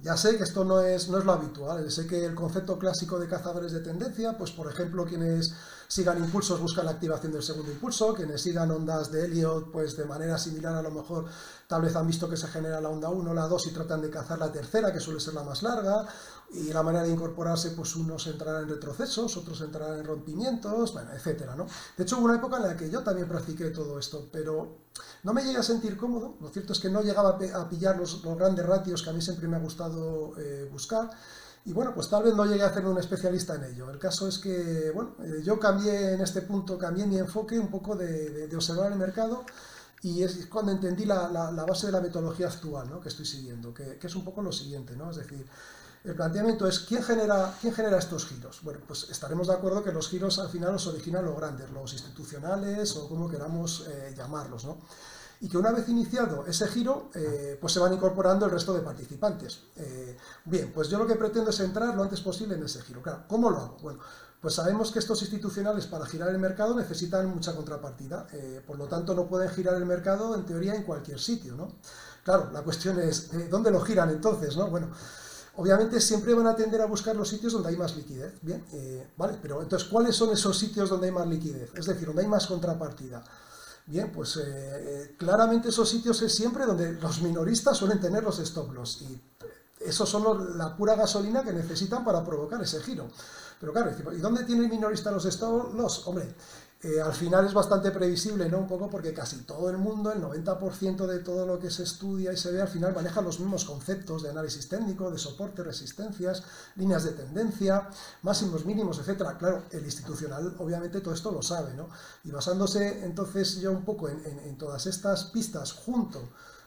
Ya sé que esto no es, no es lo habitual, sé que el concepto clásico de cazadores de tendencia, pues por ejemplo quienes sigan impulsos buscan la activación del segundo impulso, quienes sigan ondas de Elliot, pues de manera similar a lo mejor tal vez han visto que se genera la onda 1, la 2 y tratan de cazar la tercera, que suele ser la más larga, y la manera de incorporarse, pues unos entrarán en retrocesos, otros entrarán en rompimientos, bueno, etcétera, ¿no? De hecho, hubo una época en la que yo también practiqué todo esto, pero no me llegué a sentir cómodo, lo cierto es que no llegaba a pillar los, grandes ratios que a mí siempre me ha gustado eh, buscar, y bueno, pues tal vez no llegué a ser un especialista en ello. El caso es que, bueno, eh, yo cambié en este punto, cambié mi enfoque un poco de, observar el mercado y es cuando entendí la, base de la metodología actual ¿no? que estoy siguiendo, que, que, es un poco lo siguiente, ¿no? Es decir, el planteamiento es ¿quién genera, quién genera estos giros. Bueno, pues estaremos de acuerdo que los giros al final los originan los grandes, los institucionales o como queramos eh, llamarlos, ¿no? Y que una vez iniciado ese giro, eh, pues se van incorporando el resto de participantes. Eh, bien, pues yo lo que pretendo es entrar lo antes posible en ese giro. Claro, ¿cómo lo hago? Bueno, pues sabemos que estos institucionales para girar el mercado necesitan mucha contrapartida, por lo tanto no pueden girar el mercado en teoría en cualquier sitio, ¿no? Claro, la cuestión es, ¿dónde lo giran entonces, no? Bueno, Obviamente siempre van a tender a buscar los sitios donde hay más liquidez, ¿bien? Eh, ¿Vale? Pero entonces, ¿cuáles son esos sitios donde hay más liquidez? Es decir, donde hay más contrapartida. Bien, pues eh, eh, claramente esos sitios es siempre donde los minoristas suelen tener los stop loss y esos son la pura gasolina que necesitan para provocar ese giro. Pero claro, ¿y dónde tiene el minorista los stop loss? Hombre, eh, al final es bastante previsible, ¿no? Un poco porque casi todo el mundo, el 90% de todo lo que se estudia y se ve, al final maneja los mismos conceptos de análisis técnico, de soporte, resistencias, líneas de tendencia, máximos, mínimos, etcétera. Claro, el institucional obviamente todo esto lo sabe, ¿no? Y basándose entonces ya un poco en, todas estas pistas junto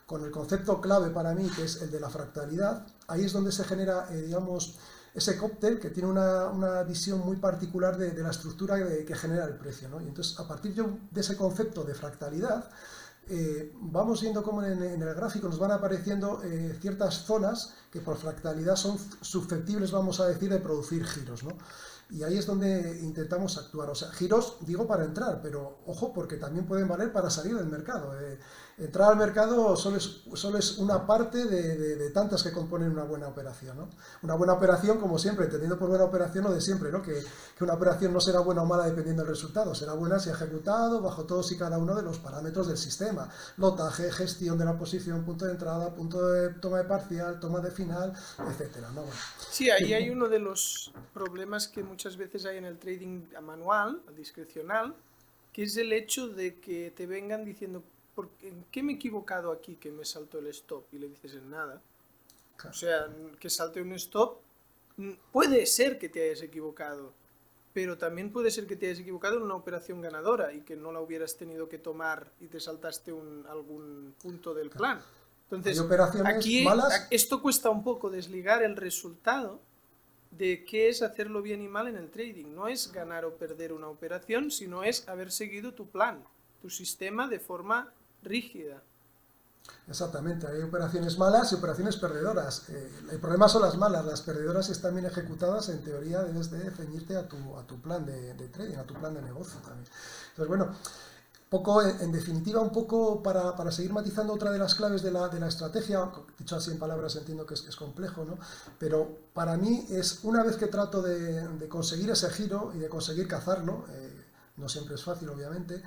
con el concepto clave para mí, que es el de la fractalidad, ahí es donde se genera, eh, digamos, ese cóctel que tiene una, visión muy particular de, la estructura que genera el precio. ¿no? Y entonces, a partir de ese concepto de fractalidad, eh, vamos viendo cómo en, el gráfico nos van apareciendo eh, ciertas zonas que por fractalidad son susceptibles, vamos a decir, de producir giros. ¿no? Y ahí es donde intentamos actuar. O sea, giros, digo, para entrar, pero ojo, porque también pueden valer para salir del mercado. Eh, entrar al mercado solo es, solo es una parte de, tantas que componen una buena operación. ¿no? Una buena operación, como siempre, entendiendo por buena operación lo de siempre, ¿no? que, que, una operación no será buena o mala dependiendo del resultado, será buena si ha ejecutado bajo todos y cada uno de los parámetros del sistema. Lotaje, gestión de la posición, punto de entrada, punto de toma de parcial, toma de final, etc. ¿no? sí, ahí hay uno de los problemas que muchas veces hay en el trading manual, discrecional, que es el hecho de que te vengan diciendo ¿en qué me he equivocado aquí que me saltó el stop? Y le dices en nada. O sea, que salte un stop, puede ser que te hayas equivocado, pero también puede ser que te hayas equivocado en una operación ganadora y que no la hubieras tenido que tomar y te saltaste un, algún punto del plan. Entonces, aquí esto cuesta un poco desligar el resultado de qué es hacerlo bien y mal en el trading. No es ganar o perder una operación, sino es haber seguido tu plan, tu sistema de forma rígida. Exactamente, hay operaciones malas y operaciones perdedoras. Eh, el problema son las malas, las perdedoras están bien ejecutadas, en teoría debes de ceñirte a tu, a tu plan de, trading, a tu plan de negocio también. Entonces, bueno, poco, en, definitiva, un poco para, para, seguir matizando otra de las claves de la, de la estrategia, dicho así en palabras entiendo que es, es, complejo, ¿no? pero para mí es una vez que trato de, de conseguir ese giro y de conseguir cazarlo, eh, no siempre es fácil obviamente,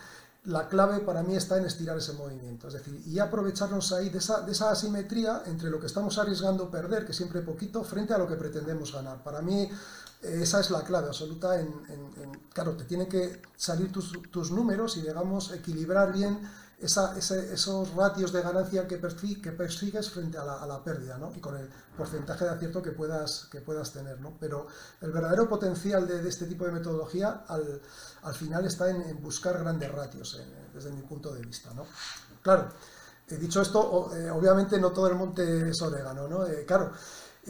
la clave para mí está en estirar ese movimiento, es decir, y aprovecharnos ahí de esa, de esa asimetría entre lo que estamos arriesgando perder, que siempre poquito, frente a lo que pretendemos ganar. Para mí eh, esa es la clave absoluta en, claro, te tienen que salir tus, tus números y digamos equilibrar bien esos ratios de ganancia que, persigues frente a la, pérdida, ¿no? Y con el porcentaje de acierto que puedas, que puedas tener, ¿no? Pero el verdadero potencial de, este tipo de metodología al, al final está en, buscar grandes ratios, desde mi punto de vista, ¿no? Claro, dicho esto, eh, obviamente no todo el monte es orégano, ¿no? Eh, claro,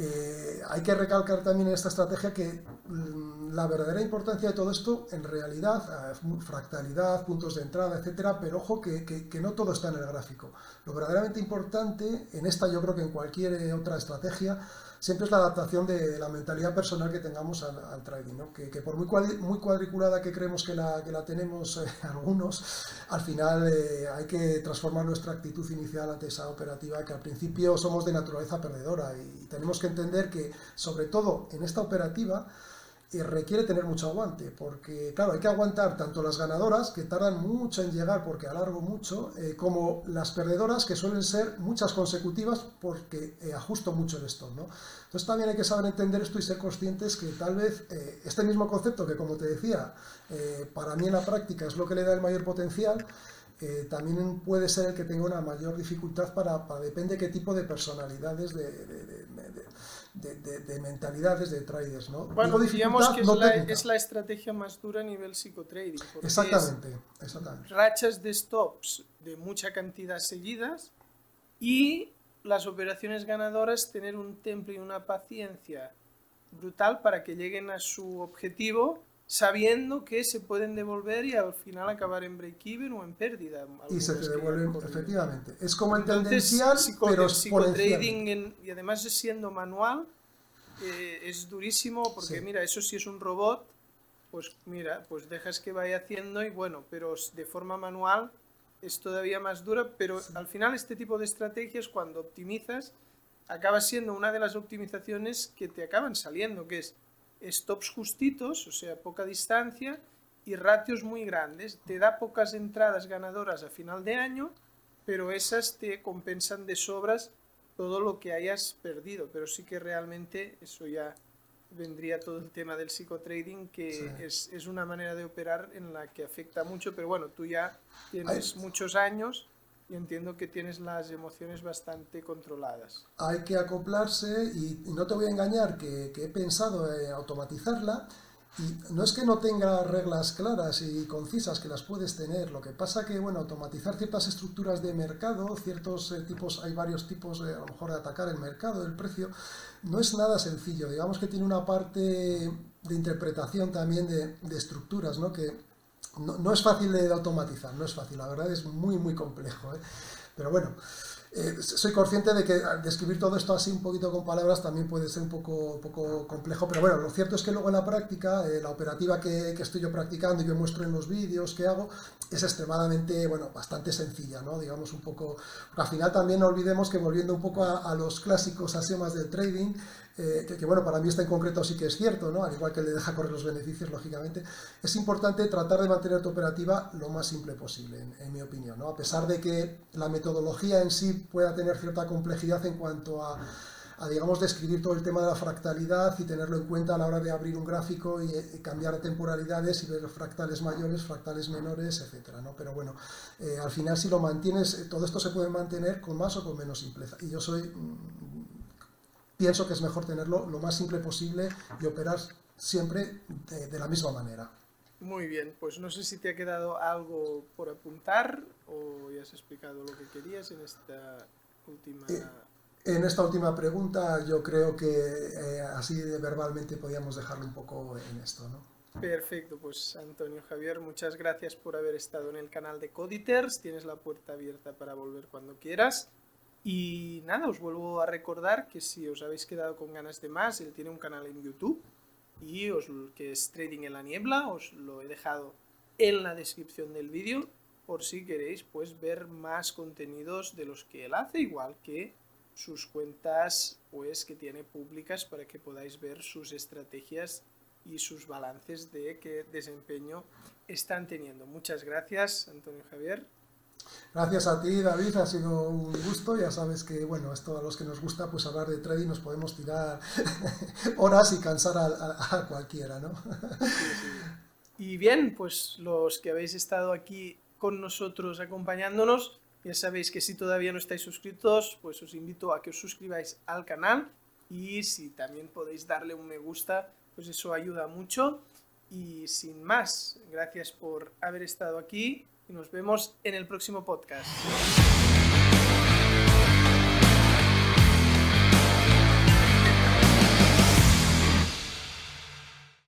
eh, hay que recalcar también en esta estrategia que mm, la verdadera importancia de todo esto, en realidad, fractalidad, puntos de entrada, etcétera, pero ojo que, que, no todo está en el gráfico. Lo verdaderamente importante, en esta yo creo que en cualquier otra estrategia, siempre es la adaptación de, la mentalidad personal que tengamos al, trading, ¿no? que, por muy, muy cuadriculada que creemos que la, que la tenemos eh, algunos, al final eh, hay que transformar nuestra actitud inicial ante esa operativa, que al principio somos de naturaleza perdedora y tenemos que entender que, sobre todo en esta operativa, y requiere tener mucho aguante, porque claro, hay que aguantar tanto las ganadoras, que tardan mucho en llegar porque alargo mucho, eh, como las perdedoras, que suelen ser muchas consecutivas porque eh, ajusto mucho el stop. ¿no? Entonces también hay que saber entender esto y ser conscientes que tal vez eh, este mismo concepto que como te decía, para mí en la práctica es lo que le da el mayor potencial, también puede ser el que tenga una mayor dificultad para, para depende qué tipo de personalidades de de, mentalidades de traders, ¿no? Bueno, digamos que es, la, estrategia más dura a nivel psicotrading. Exactamente, exactamente. Rachas de stops de mucha cantidad seguidas y las operaciones ganadoras tener un temple y una paciencia brutal para que lleguen a su objetivo sabiendo que se pueden devolver y al final acabar en break-even o en pérdida. Y se te devuelven, efectivamente. Es como el tendencial, pero psicotrading y además siendo manual eh, es durísimo porque mira, eso sí es un robot, pues mira, pues dejas que vaya haciendo y bueno, pero de forma manual es todavía más dura, pero al final este tipo de estrategias cuando optimizas acaba siendo una de las optimizaciones que te acaban saliendo, que es stops justitos, o sea, poca distancia, y ratios muy grandes. Te da pocas entradas ganadoras a final de año, pero esas te compensan de sobras todo lo que hayas perdido. Pero sí que realmente eso ya vendría todo el tema del psicotrading, que es, es, una manera de operar en la que afecta mucho, pero bueno, tú ya tienes muchos años y entiendo que tienes las emociones bastante controladas. Hay que acoplarse y, no te voy a engañar que, he pensado en automatizarla y no es que no tenga reglas claras y concisas que las puedes tener, lo que pasa que, bueno, automatizar ciertas estructuras de mercado, ciertos eh, tipos, hay varios tipos de, a lo mejor de atacar el mercado, el precio, no es nada sencillo, digamos que tiene una parte de interpretación también de, de estructuras, ¿no? Que, no, es fácil de automatizar, no es fácil, la verdad es muy, muy complejo. ¿eh? Pero bueno, eh, soy consciente de que describir todo esto así un poquito con palabras también puede ser un poco, poco complejo, pero bueno, lo cierto es que luego en la práctica, eh, la operativa que, estoy yo practicando y que muestro en los vídeos que hago, es extremadamente, bueno, bastante sencilla, ¿no? Digamos un poco, al final también no olvidemos que volviendo un poco a, a los clásicos axiomas del trading, eh, que, bueno, para mí está en concreto sí que es cierto, ¿no? al igual que le deja correr los beneficios, lógicamente, es importante tratar de mantener tu operativa lo más simple posible, en, mi opinión, ¿no? a pesar de que la metodología en sí pueda tener cierta complejidad en cuanto a, digamos, describir todo el tema de la fractalidad y tenerlo en cuenta a la hora de abrir un gráfico y, cambiar temporalidades y ver fractales mayores, fractales menores, etcétera, ¿no? Pero bueno, eh, al final si lo mantienes, todo esto se puede mantener con más o con menos simpleza. Y yo soy mm, pienso que es mejor tenerlo lo más simple posible y operar siempre de, la misma manera. Muy bien, pues no sé si te ha quedado algo por apuntar o ya has explicado lo que querías en esta última... Eh, en esta última pregunta yo creo que eh, así verbalmente podíamos dejarlo un poco en esto, ¿no? Perfecto, pues Antonio Javier, muchas gracias por haber estado en el canal de Coditers. Tienes la puerta abierta para volver cuando quieras. Y nada, os vuelvo a recordar que si os habéis quedado con ganas de más, él tiene un canal en YouTube y os, que es Trading en la Niebla, os lo he dejado en la descripción del vídeo por si queréis pues ver más contenidos de los que él hace, igual que sus cuentas pues que tiene públicas para que podáis ver sus estrategias y sus balances de qué desempeño están teniendo. Muchas gracias, Antonio Javier. Gracias a ti, David, ha sido un gusto. Ya sabes que, bueno, esto a los que nos gusta pues hablar de trading nos podemos tirar horas y cansar a, cualquiera, ¿no? Y bien, pues los que habéis estado aquí con nosotros acompañándonos. Ya sabéis que si todavía no estáis suscritos, pues os invito a que os suscribáis al canal y si también podéis darle un me gusta, pues eso ayuda mucho. Y sin más, gracias por haber estado aquí y nos vemos en el próximo podcast.